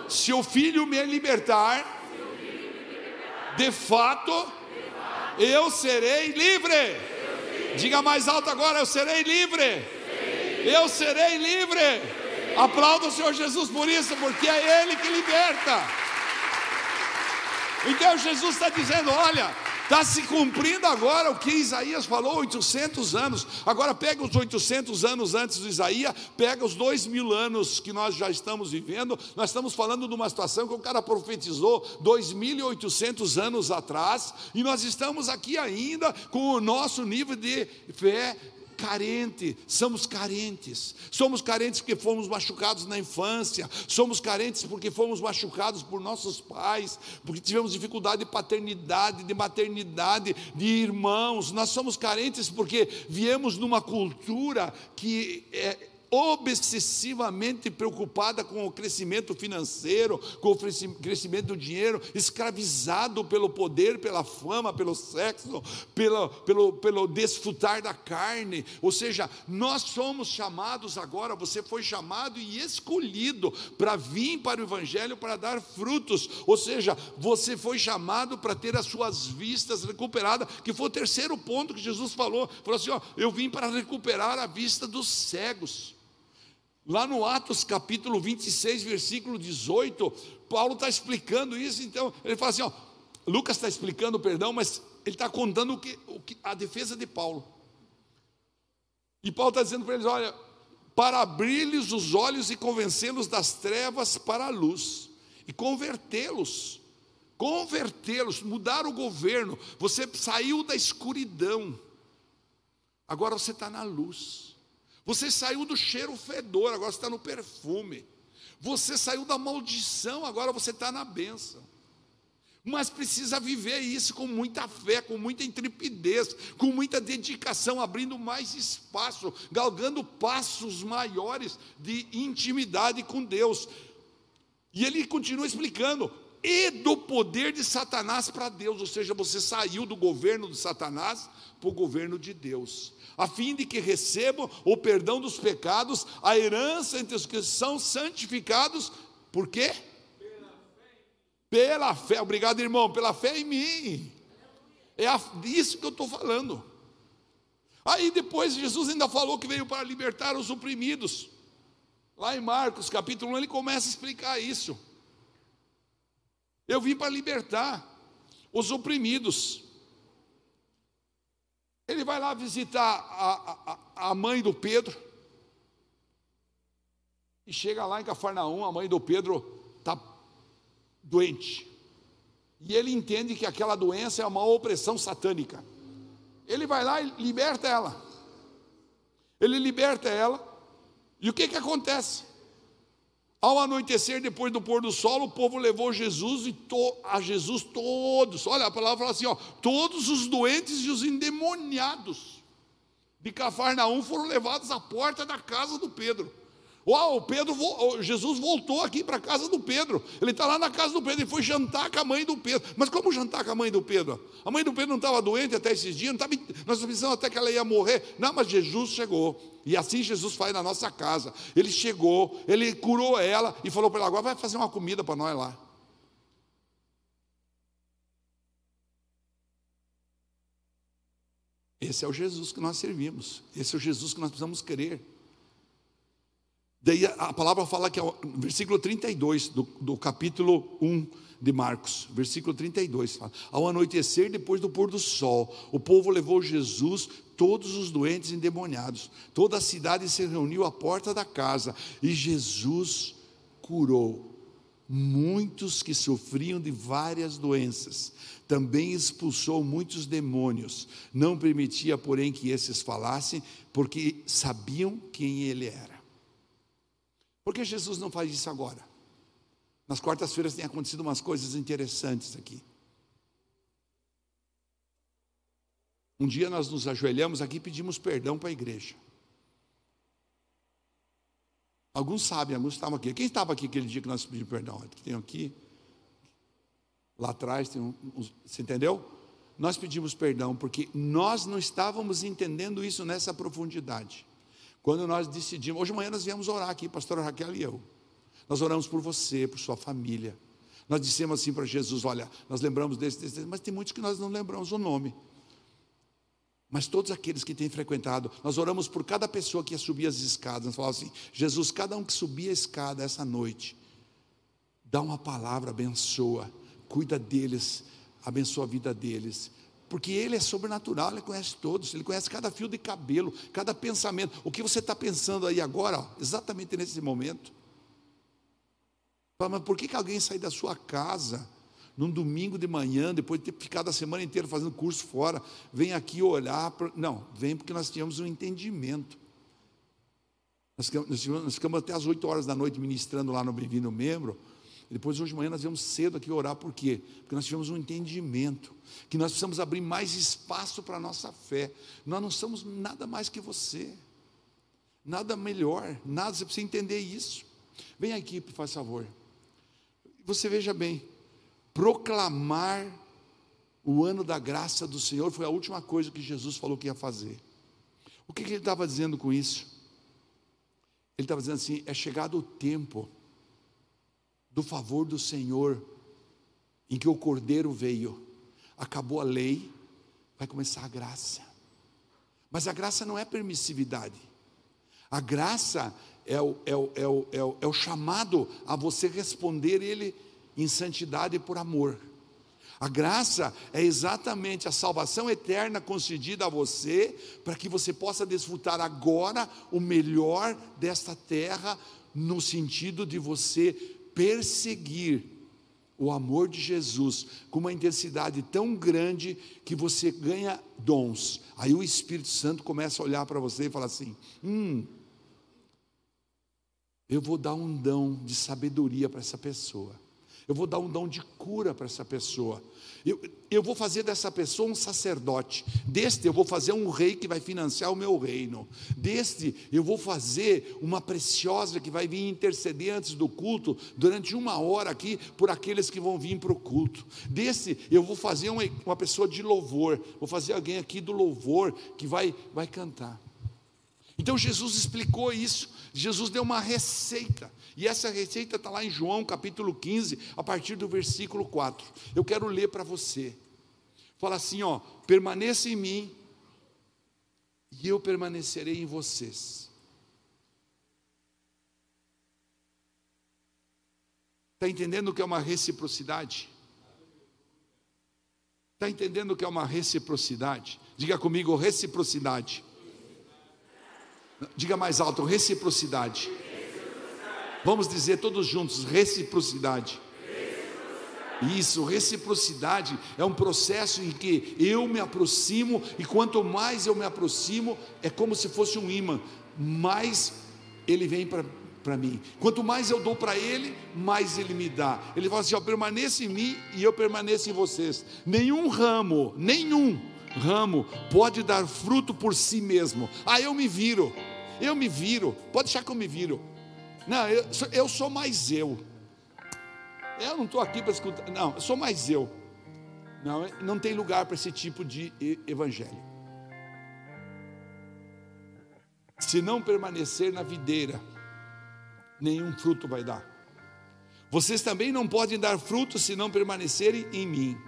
[SPEAKER 1] se o filho me libertar, de fato, eu serei livre. Diga mais alto agora, eu serei livre. Eu serei livre. Aplauda o Senhor Jesus por isso, porque é Ele que liberta. Então Jesus está dizendo: olha, Está se cumprindo agora o que Isaías falou, 800 anos. Agora pega os 800 anos antes de Isaías, pega os dois mil anos que nós já estamos vivendo. Nós estamos falando de uma situação que o cara profetizou 2.800 anos atrás, e nós estamos aqui ainda com o nosso nível de fé carente, somos carentes. Somos carentes porque fomos machucados na infância, somos carentes porque fomos machucados por nossos pais, porque tivemos dificuldade de paternidade, de maternidade, de irmãos. Nós somos carentes porque viemos numa cultura que é obsessivamente preocupada com o crescimento financeiro, com o crescimento do dinheiro, escravizado pelo poder, pela fama, pelo sexo, pelo, pelo, pelo desfrutar da carne. Ou seja, nós somos chamados agora, você foi chamado e escolhido para vir para o Evangelho para dar frutos. Ou seja, você foi chamado para ter as suas vistas recuperadas, que foi o terceiro ponto que Jesus falou. Falou assim: ó, eu vim para recuperar a vista dos cegos. Lá no Atos capítulo 26, versículo 18, Paulo está explicando isso, então ele fala assim: ó, Lucas está explicando, perdão, mas ele está contando o que, o que, a defesa de Paulo. E Paulo está dizendo para eles: olha, para abrir-lhes os olhos e convencê-los das trevas para a luz, e convertê-los, convertê-los, mudar o governo. Você saiu da escuridão, agora você está na luz. Você saiu do cheiro fedor, agora você está no perfume. Você saiu da maldição, agora você está na bênção. Mas precisa viver isso com muita fé, com muita intrepidez, com muita dedicação, abrindo mais espaço, galgando passos maiores de intimidade com Deus. E ele continua explicando: e do poder de Satanás para Deus, ou seja, você saiu do governo de Satanás para o governo de Deus, a fim de que recebam o perdão dos pecados, a herança entre os que são santificados, por quê? Pela fé, obrigado irmão, pela fé em mim. É isso que eu estou falando. Aí depois Jesus ainda falou que veio para libertar os oprimidos. Lá em Marcos capítulo 1 ele começa a explicar isso. Eu vim para libertar os oprimidos. Ele vai lá visitar a, a, a mãe do Pedro. E chega lá em Cafarnaum, a mãe do Pedro está doente. E ele entende que aquela doença é uma opressão satânica. Ele vai lá e liberta ela. Ele liberta ela. E o que que acontece? Ao anoitecer, depois do pôr do sol, o povo levou Jesus e to, a Jesus todos. Olha, a palavra fala assim: ó, todos os doentes e os endemoniados de Cafarnaum foram levados à porta da casa do Pedro. Uau, Pedro, Jesus voltou aqui para a casa do Pedro. Ele está lá na casa do Pedro. Ele foi jantar com a mãe do Pedro. Mas como jantar com a mãe do Pedro? A mãe do Pedro não estava doente até esses dias. Não estava, nós pensamos até que ela ia morrer. Não, mas Jesus chegou. E assim Jesus faz na nossa casa. Ele chegou, ele curou ela e falou para ela: agora vai fazer uma comida para nós lá. Esse é o Jesus que nós servimos. Esse é o Jesus que nós precisamos querer. Daí a palavra fala que é o versículo 32 do, do capítulo 1 de Marcos, versículo 32. Fala, Ao anoitecer, depois do pôr do sol, o povo levou Jesus, todos os doentes endemoniados. Toda a cidade se reuniu à porta da casa e Jesus curou muitos que sofriam de várias doenças. Também expulsou muitos demônios. Não permitia, porém, que esses falassem, porque sabiam quem ele era. Por que Jesus não faz isso agora? Nas quartas-feiras tem acontecido umas coisas interessantes aqui. Um dia nós nos ajoelhamos aqui e pedimos perdão para a igreja. Alguns sabem, alguns estavam aqui. Quem estava aqui aquele dia que nós pedimos perdão? Tem aqui. Lá atrás tem um, um, você entendeu? Nós pedimos perdão porque nós não estávamos entendendo isso nessa profundidade. Quando nós decidimos, hoje de manhã nós viemos orar aqui, pastora Raquel e eu. Nós oramos por você, por sua família. Nós dissemos assim para Jesus: olha, nós lembramos desse, desse, mas tem muitos que nós não lembramos o nome. Mas todos aqueles que têm frequentado, nós oramos por cada pessoa que ia subir as escadas. Nós falamos assim: Jesus, cada um que subir a escada essa noite, dá uma palavra, abençoa, cuida deles, abençoa a vida deles. Porque Ele é sobrenatural, Ele conhece todos, Ele conhece cada fio de cabelo, cada pensamento. O que você está pensando aí agora, ó, exatamente nesse momento. Mas por que, que alguém sai da sua casa num domingo de manhã, depois de ter ficado a semana inteira fazendo curso fora, vem aqui olhar? Pra... Não, vem porque nós tínhamos um entendimento. Nós ficamos, nós ficamos até as 8 horas da noite ministrando lá no Bem-vindo Membro. E depois, hoje de manhã, nós viemos cedo aqui orar, por quê? Porque nós tivemos um entendimento, que nós precisamos abrir mais espaço para a nossa fé. Nós não somos nada mais que você, nada melhor, nada, você precisa entender isso. Vem aqui, por favor. Você veja bem, proclamar o ano da graça do Senhor foi a última coisa que Jesus falou que ia fazer. O que, que ele estava dizendo com isso? Ele estava dizendo assim: é chegado o tempo do favor do Senhor, em que o Cordeiro veio, acabou a lei, vai começar a graça. Mas a graça não é permissividade, a graça é o, é o, é o, é o, é o chamado a você responder Ele em santidade por amor. A graça é exatamente a salvação eterna concedida a você, para que você possa desfrutar agora o melhor desta terra, no sentido de você perseguir o amor de Jesus com uma intensidade tão grande que você ganha dons. Aí o Espírito Santo começa a olhar para você e fala assim: hum, eu vou dar um dom de sabedoria para essa pessoa. Eu vou dar um dom de cura para essa pessoa. Eu, eu vou fazer dessa pessoa um sacerdote. Deste eu vou fazer um rei que vai financiar o meu reino. Deste eu vou fazer uma preciosa que vai vir interceder antes do culto, durante uma hora aqui, por aqueles que vão vir para o culto. Deste eu vou fazer uma, uma pessoa de louvor. Vou fazer alguém aqui do louvor que vai, vai cantar. Então Jesus explicou isso. Jesus deu uma receita. E essa receita está lá em João capítulo 15, a partir do versículo 4. Eu quero ler para você. Fala assim: ó, permaneça em mim, e eu permanecerei em vocês. Está entendendo o que é uma reciprocidade? Está entendendo o que é uma reciprocidade? Diga comigo, reciprocidade. Diga mais alto, reciprocidade. Vamos dizer todos juntos: reciprocidade. Isso, reciprocidade é um processo em que eu me aproximo e quanto mais eu me aproximo, é como se fosse um imã, mais ele vem para mim. Quanto mais eu dou para ele, mais ele me dá. Ele fala assim: ó, permaneça em mim e eu permaneço em vocês. Nenhum ramo, nenhum ramo pode dar fruto por si mesmo. Ah, eu me viro, eu me viro, pode achar que eu me viro. Não, eu, eu sou mais eu. Eu não estou aqui para escutar. Não, eu sou mais eu. Não, não tem lugar para esse tipo de evangelho. Se não permanecer na videira, nenhum fruto vai dar. Vocês também não podem dar fruto se não permanecerem em mim.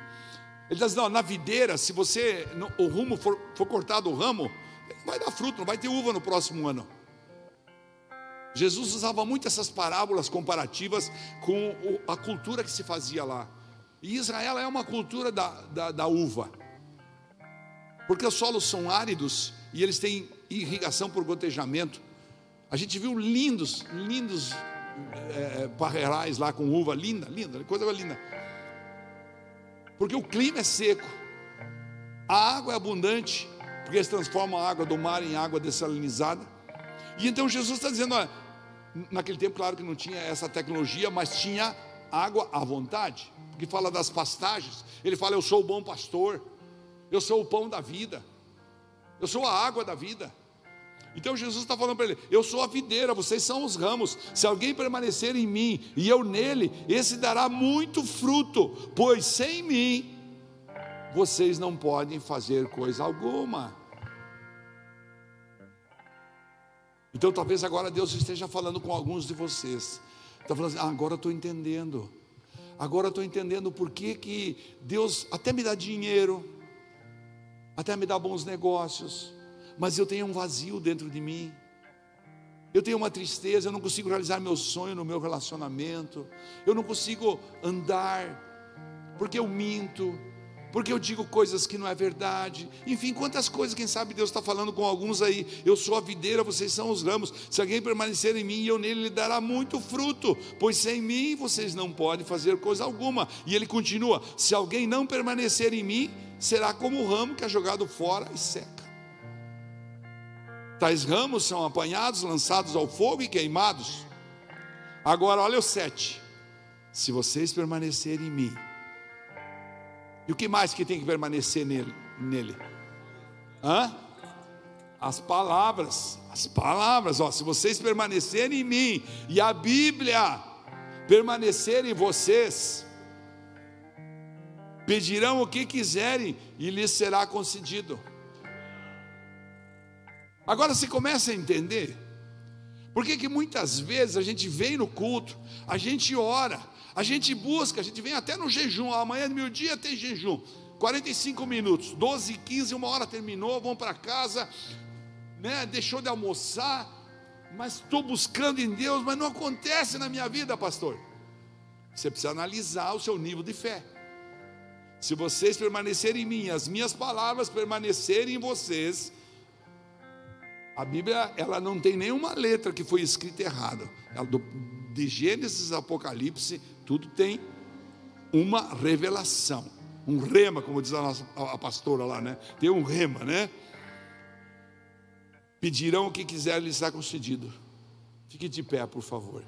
[SPEAKER 1] Ele diz: não, na videira, se você o rumo for, for cortado o ramo, não vai dar fruto, não vai ter uva no próximo ano. Jesus usava muito essas parábolas comparativas com a cultura que se fazia lá. E Israel é uma cultura da, da, da uva, porque os solos são áridos e eles têm irrigação por gotejamento. A gente viu lindos, lindos é, lá com uva, linda, linda, coisa linda. Porque o clima é seco, a água é abundante, porque eles transformam a água do mar em água dessalinizada. E então Jesus está dizendo: olha, naquele tempo, claro que não tinha essa tecnologia, mas tinha água à vontade, porque fala das pastagens. Ele fala: Eu sou o bom pastor, eu sou o pão da vida, eu sou a água da vida. Então Jesus está falando para ele: Eu sou a videira, vocês são os ramos. Se alguém permanecer em mim e eu nele, esse dará muito fruto, pois sem mim vocês não podem fazer coisa alguma. Então talvez agora Deus esteja falando com alguns de vocês. Está falando assim, ah, agora estou entendendo. Agora estou entendendo por que, que Deus até me dá dinheiro, até me dá bons negócios, mas eu tenho um vazio dentro de mim. Eu tenho uma tristeza, eu não consigo realizar meu sonho no meu relacionamento. Eu não consigo andar, porque eu minto, porque eu digo coisas que não é verdade. Enfim, quantas coisas, quem sabe Deus está falando com alguns aí. Eu sou a videira, vocês são os ramos. Se alguém permanecer em mim, eu nele lhe dará muito fruto, pois sem mim vocês não podem fazer coisa alguma. E ele continua: se alguém não permanecer em mim, será como o ramo que é jogado fora e seca. Tais ramos são apanhados, lançados ao fogo e queimados. Agora, olha o sete: se vocês permanecerem em mim, e o que mais que tem que permanecer nele? nele? Hã? As palavras, as palavras, ó, se vocês permanecerem em mim e a Bíblia permanecer em vocês, pedirão o que quiserem e lhes será concedido. Agora você começa a entender por que, que muitas vezes a gente vem no culto, a gente ora, a gente busca, a gente vem até no jejum, amanhã, meu dia tem jejum. 45 minutos, 12, 15, uma hora terminou, vão para casa, né? Deixou de almoçar, mas estou buscando em Deus, mas não acontece na minha vida, pastor. Você precisa analisar o seu nível de fé. Se vocês permanecerem em mim, as minhas palavras permanecerem em vocês, a Bíblia ela não tem nenhuma letra que foi escrita errada. Ela, do, de Gênesis a Apocalipse, tudo tem uma revelação, um rema, como diz a, nossa, a pastora lá, né? Tem um rema, né? Pedirão o que quiser, lhes será concedido. Fique de pé, por favor.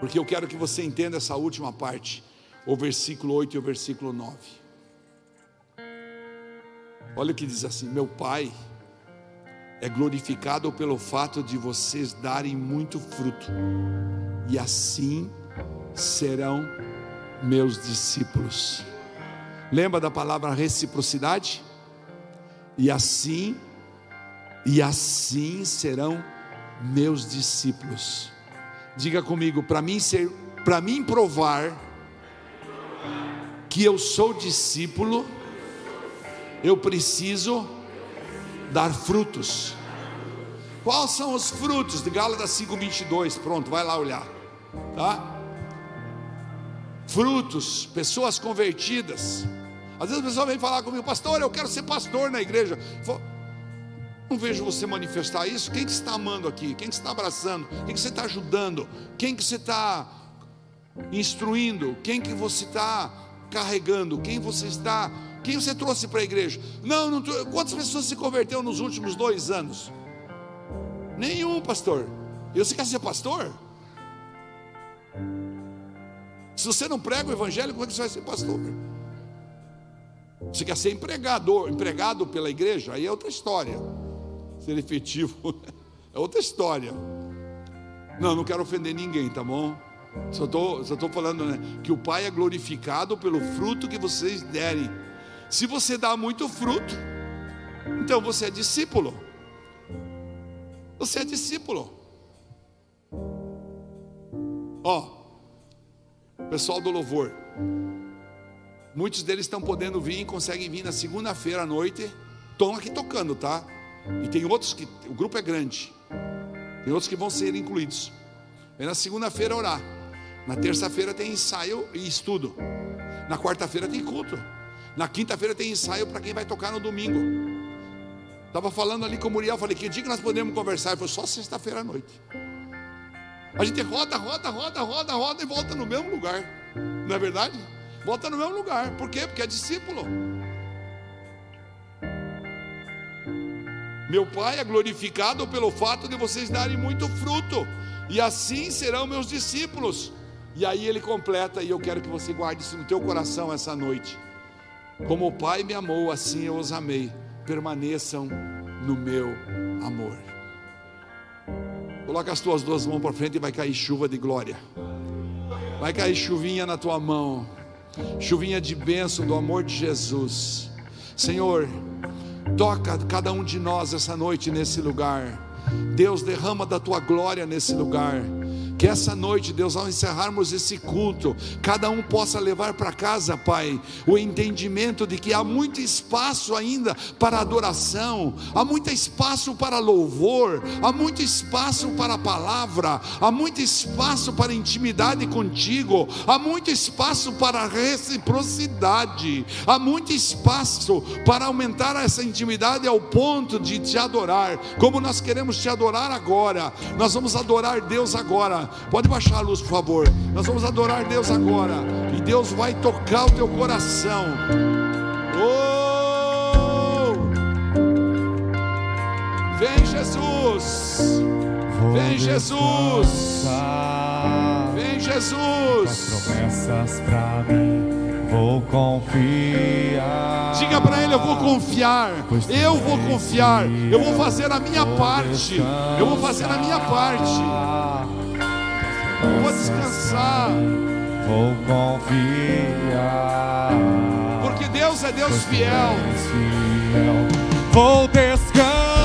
[SPEAKER 1] Porque eu quero que você entenda essa última parte, o versículo 8 e o versículo 9. Olha o que diz assim: Meu Pai é glorificado pelo fato de vocês darem muito fruto, e assim serão meus discípulos. Lembra da palavra reciprocidade? E assim, e assim serão meus discípulos. Diga comigo, para mim ser, para mim provar que eu sou discípulo, eu preciso dar frutos. Quais são os frutos de Gálatas 5:22? Pronto, vai lá olhar. Tá? Frutos, pessoas convertidas. Às vezes a pessoa vem falar comigo, pastor, eu quero ser pastor na igreja. Não vejo você manifestar isso. Quem que está amando aqui? Quem que está abraçando? Quem que você está ajudando? Quem que você está instruindo? Quem que você está carregando? Quem você está? Quem você trouxe para a igreja? Não, não. Quantas pessoas se converteram nos últimos dois anos? Nenhum, pastor. E você quer ser pastor? Se você não prega o evangelho, como é que você vai ser pastor? Você quer ser empregador, empregado pela igreja? Aí é outra história ser efetivo [laughs] é outra história. Não, não quero ofender ninguém, tá bom? Só estou só tô falando né, que o Pai é glorificado pelo fruto que vocês derem. Se você dá muito fruto, então você é discípulo. Você é discípulo. Ó, pessoal do louvor, muitos deles estão podendo vir, conseguem vir na segunda-feira à noite, estão aqui tocando, tá? E tem outros que, o grupo é grande, tem outros que vão ser incluídos. Vem na segunda-feira orar, na terça-feira tem ensaio e estudo, na quarta-feira tem culto, na quinta-feira tem ensaio para quem vai tocar no domingo. Estava falando ali com o Muriel, falei, que dia que nós podemos conversar? Ele falou, só sexta-feira à noite. A gente roda, roda, roda, roda, roda e volta no mesmo lugar. Não é verdade? Volta no mesmo lugar. Por quê? Porque é discípulo. Meu Pai é glorificado pelo fato de vocês darem muito fruto, e assim serão meus discípulos. E aí ele completa, e eu quero que você guarde isso no teu coração essa noite. Como o Pai me amou, assim eu os amei. Permaneçam no meu amor. Coloca as tuas duas mãos para frente e vai cair chuva de glória. Vai cair chuvinha na tua mão. Chuvinha de bênção do amor de Jesus. Senhor, Toca cada um de nós essa noite nesse lugar. Deus, derrama da tua glória nesse lugar. Que essa noite, Deus, ao encerrarmos esse culto, cada um possa levar para casa, Pai, o entendimento de que há muito espaço ainda para adoração, há muito espaço para louvor, há muito espaço para a palavra, há muito espaço para intimidade contigo, há muito espaço para reciprocidade, há muito espaço para aumentar essa intimidade ao ponto de te adorar, como nós queremos te adorar agora. Nós vamos adorar Deus agora. Pode baixar a luz, por favor. Nós vamos adorar Deus agora. E Deus vai tocar o teu coração. Oh! Vem Jesus. Vem Jesus. Vem Jesus.
[SPEAKER 2] promessas para mim. Vou confiar.
[SPEAKER 1] Diga para ele: Eu vou confiar. Eu vou confiar. Eu vou fazer a minha parte. Eu vou fazer a minha parte. Vou descansar.
[SPEAKER 2] Vou confiar.
[SPEAKER 1] Porque Deus é Deus fiel.
[SPEAKER 2] Vou descansar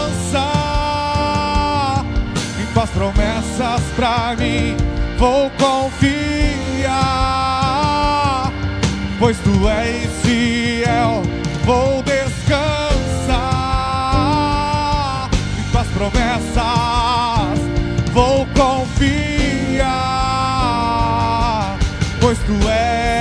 [SPEAKER 2] em tuas promessas para mim. Vou confiar, pois tu és fiel. Vou descansar em tuas promessas. Vou confiar, pois tu és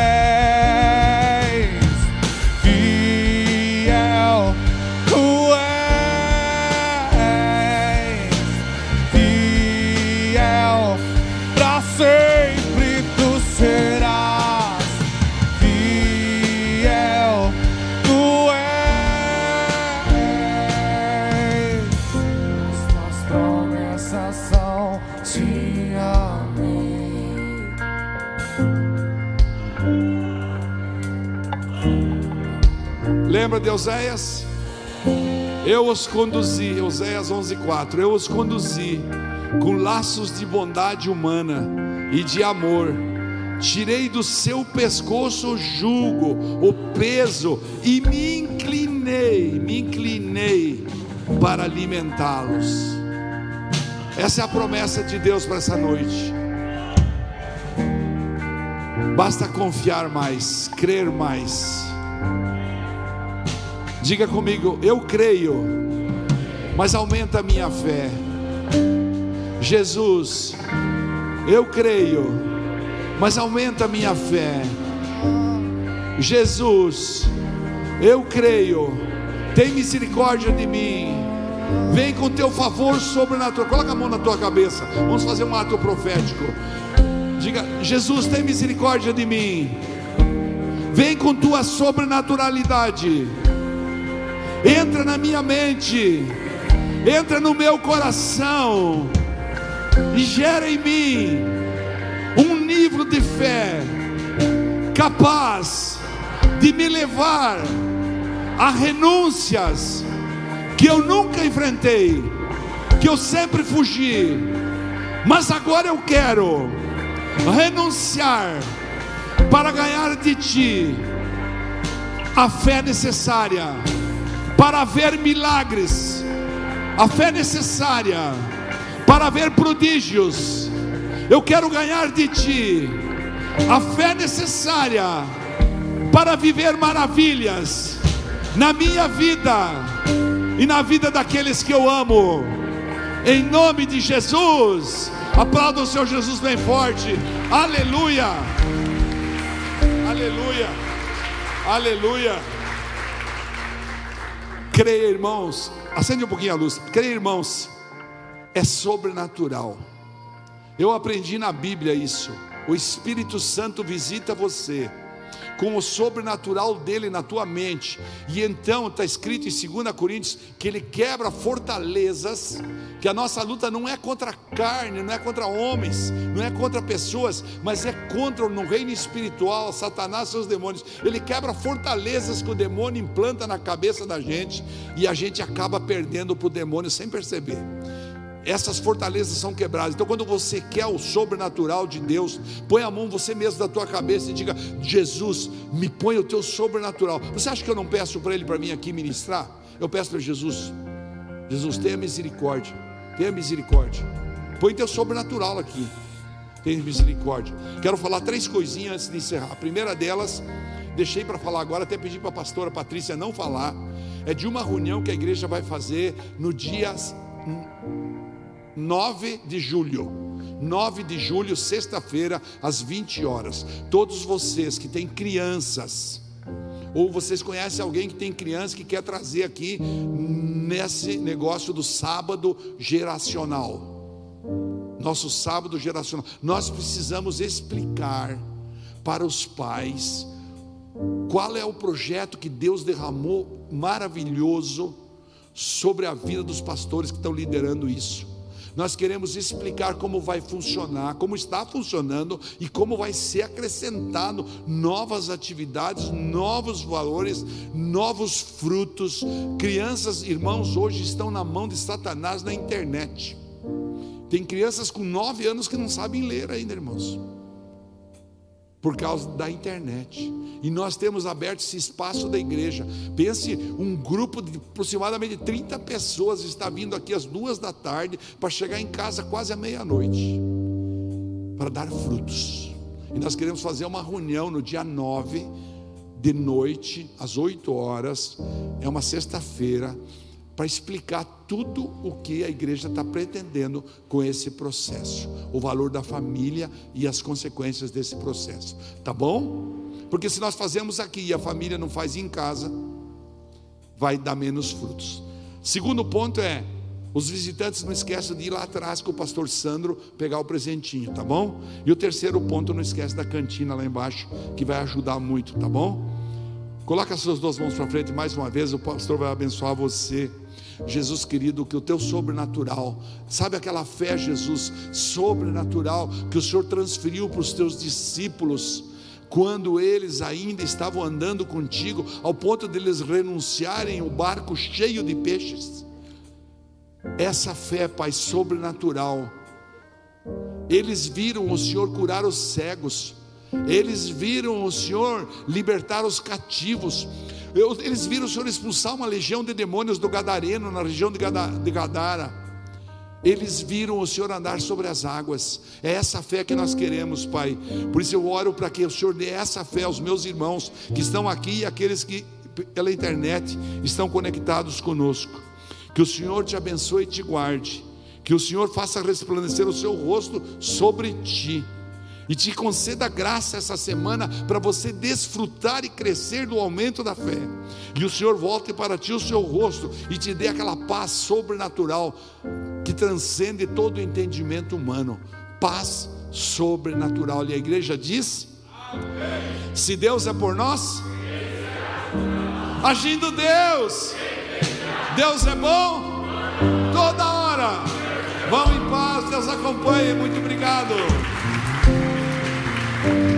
[SPEAKER 1] de Oséias? Eu os conduzi, Oséias 11:4. Eu os conduzi com laços de bondade humana e de amor. Tirei do seu pescoço o jugo, o peso e me inclinei, me inclinei para alimentá-los. Essa é a promessa de Deus para essa noite. Basta confiar mais, crer mais. Diga comigo, eu creio, mas aumenta a minha fé. Jesus, eu creio, mas aumenta a minha fé. Jesus, eu creio, tem misericórdia de mim. Vem com teu favor sobrenatural. Coloca a mão na tua cabeça. Vamos fazer um ato profético. Diga: Jesus, tem misericórdia de mim. Vem com tua sobrenaturalidade. Entra na minha mente. Entra no meu coração. E gera em mim um nível de fé capaz de me levar a renúncias que eu nunca enfrentei, que eu sempre fugi, mas agora eu quero renunciar para ganhar de Ti a fé necessária para ver milagres, a fé necessária para ver prodígios. Eu quero ganhar de Ti a fé necessária para viver maravilhas na minha vida e na vida daqueles que eu amo. Em nome de Jesus, aplauda o Senhor Jesus bem forte. Aleluia. Aleluia. Aleluia. Creia, irmãos. Acende um pouquinho a luz. Creia, irmãos. É sobrenatural. Eu aprendi na Bíblia isso. O Espírito Santo visita você com o sobrenatural dele na tua mente. E então está escrito em 2 Coríntios que ele quebra fortalezas, que a nossa luta não é contra carne, não é contra homens, não é contra pessoas, mas é contra no reino espiritual, Satanás e seus demônios. Ele quebra fortalezas que o demônio implanta na cabeça da gente e a gente acaba perdendo para o demônio sem perceber essas fortalezas são quebradas. Então, quando você quer o sobrenatural de Deus, põe a mão você mesmo da tua cabeça e diga: Jesus, me põe o teu sobrenatural. Você acha que eu não peço para Ele para mim aqui ministrar? Eu peço para Jesus: Jesus, tenha misericórdia, tenha misericórdia. Põe teu sobrenatural aqui. Tenha misericórdia. Quero falar três coisinhas antes de encerrar. A primeira delas, deixei para falar agora, até pedi para a pastora Patrícia não falar. É de uma reunião que a igreja vai fazer no dia 9 de julho. 9 de julho, sexta-feira, às 20 horas. Todos vocês que têm crianças, ou vocês conhecem alguém que tem criança que quer trazer aqui nesse negócio do sábado geracional. Nosso sábado geracional. Nós precisamos explicar para os pais qual é o projeto que Deus derramou maravilhoso sobre a vida dos pastores que estão liderando isso. Nós queremos explicar como vai funcionar, como está funcionando e como vai ser acrescentado novas atividades, novos valores, novos frutos. Crianças, irmãos, hoje estão na mão de Satanás na internet. Tem crianças com nove anos que não sabem ler ainda, irmãos por causa da internet. E nós temos aberto esse espaço da igreja. Pense, um grupo de aproximadamente 30 pessoas está vindo aqui às duas da tarde para chegar em casa quase à meia-noite para dar frutos. E nós queremos fazer uma reunião no dia 9 de noite, às 8 horas, é uma sexta-feira para explicar tudo o que a igreja está pretendendo com esse processo, o valor da família e as consequências desse processo, tá bom? Porque se nós fazemos aqui e a família não faz em casa, vai dar menos frutos. Segundo ponto é, os visitantes não esqueçam de ir lá atrás com o pastor Sandro pegar o presentinho, tá bom? E o terceiro ponto, não esquece da cantina lá embaixo, que vai ajudar muito, tá bom? Coloca as suas duas mãos para frente mais uma vez, o pastor vai abençoar você. Jesus querido, que o teu sobrenatural, sabe aquela fé, Jesus, sobrenatural, que o Senhor transferiu para os teus discípulos, quando eles ainda estavam andando contigo, ao ponto de eles renunciarem o barco cheio de peixes. Essa fé, Pai, sobrenatural. Eles viram o Senhor curar os cegos, eles viram o Senhor libertar os cativos, eles viram o Senhor expulsar uma legião de demônios do Gadareno, na região de Gadara. Eles viram o Senhor andar sobre as águas. É essa fé que nós queremos, Pai. Por isso eu oro para que o Senhor dê essa fé aos meus irmãos que estão aqui e aqueles que pela internet estão conectados conosco. Que o Senhor te abençoe e te guarde. Que o Senhor faça resplandecer o seu rosto sobre ti e te conceda graça essa semana para você desfrutar e crescer do aumento da fé. E o Senhor volte para ti o seu rosto e te dê aquela paz sobrenatural que transcende todo o entendimento humano. Paz sobrenatural. E a igreja diz: Amém. Se Deus é por nós, agindo Deus, Deus é bom toda hora. Vão em paz, Deus acompanhe. Muito obrigado. Thank you.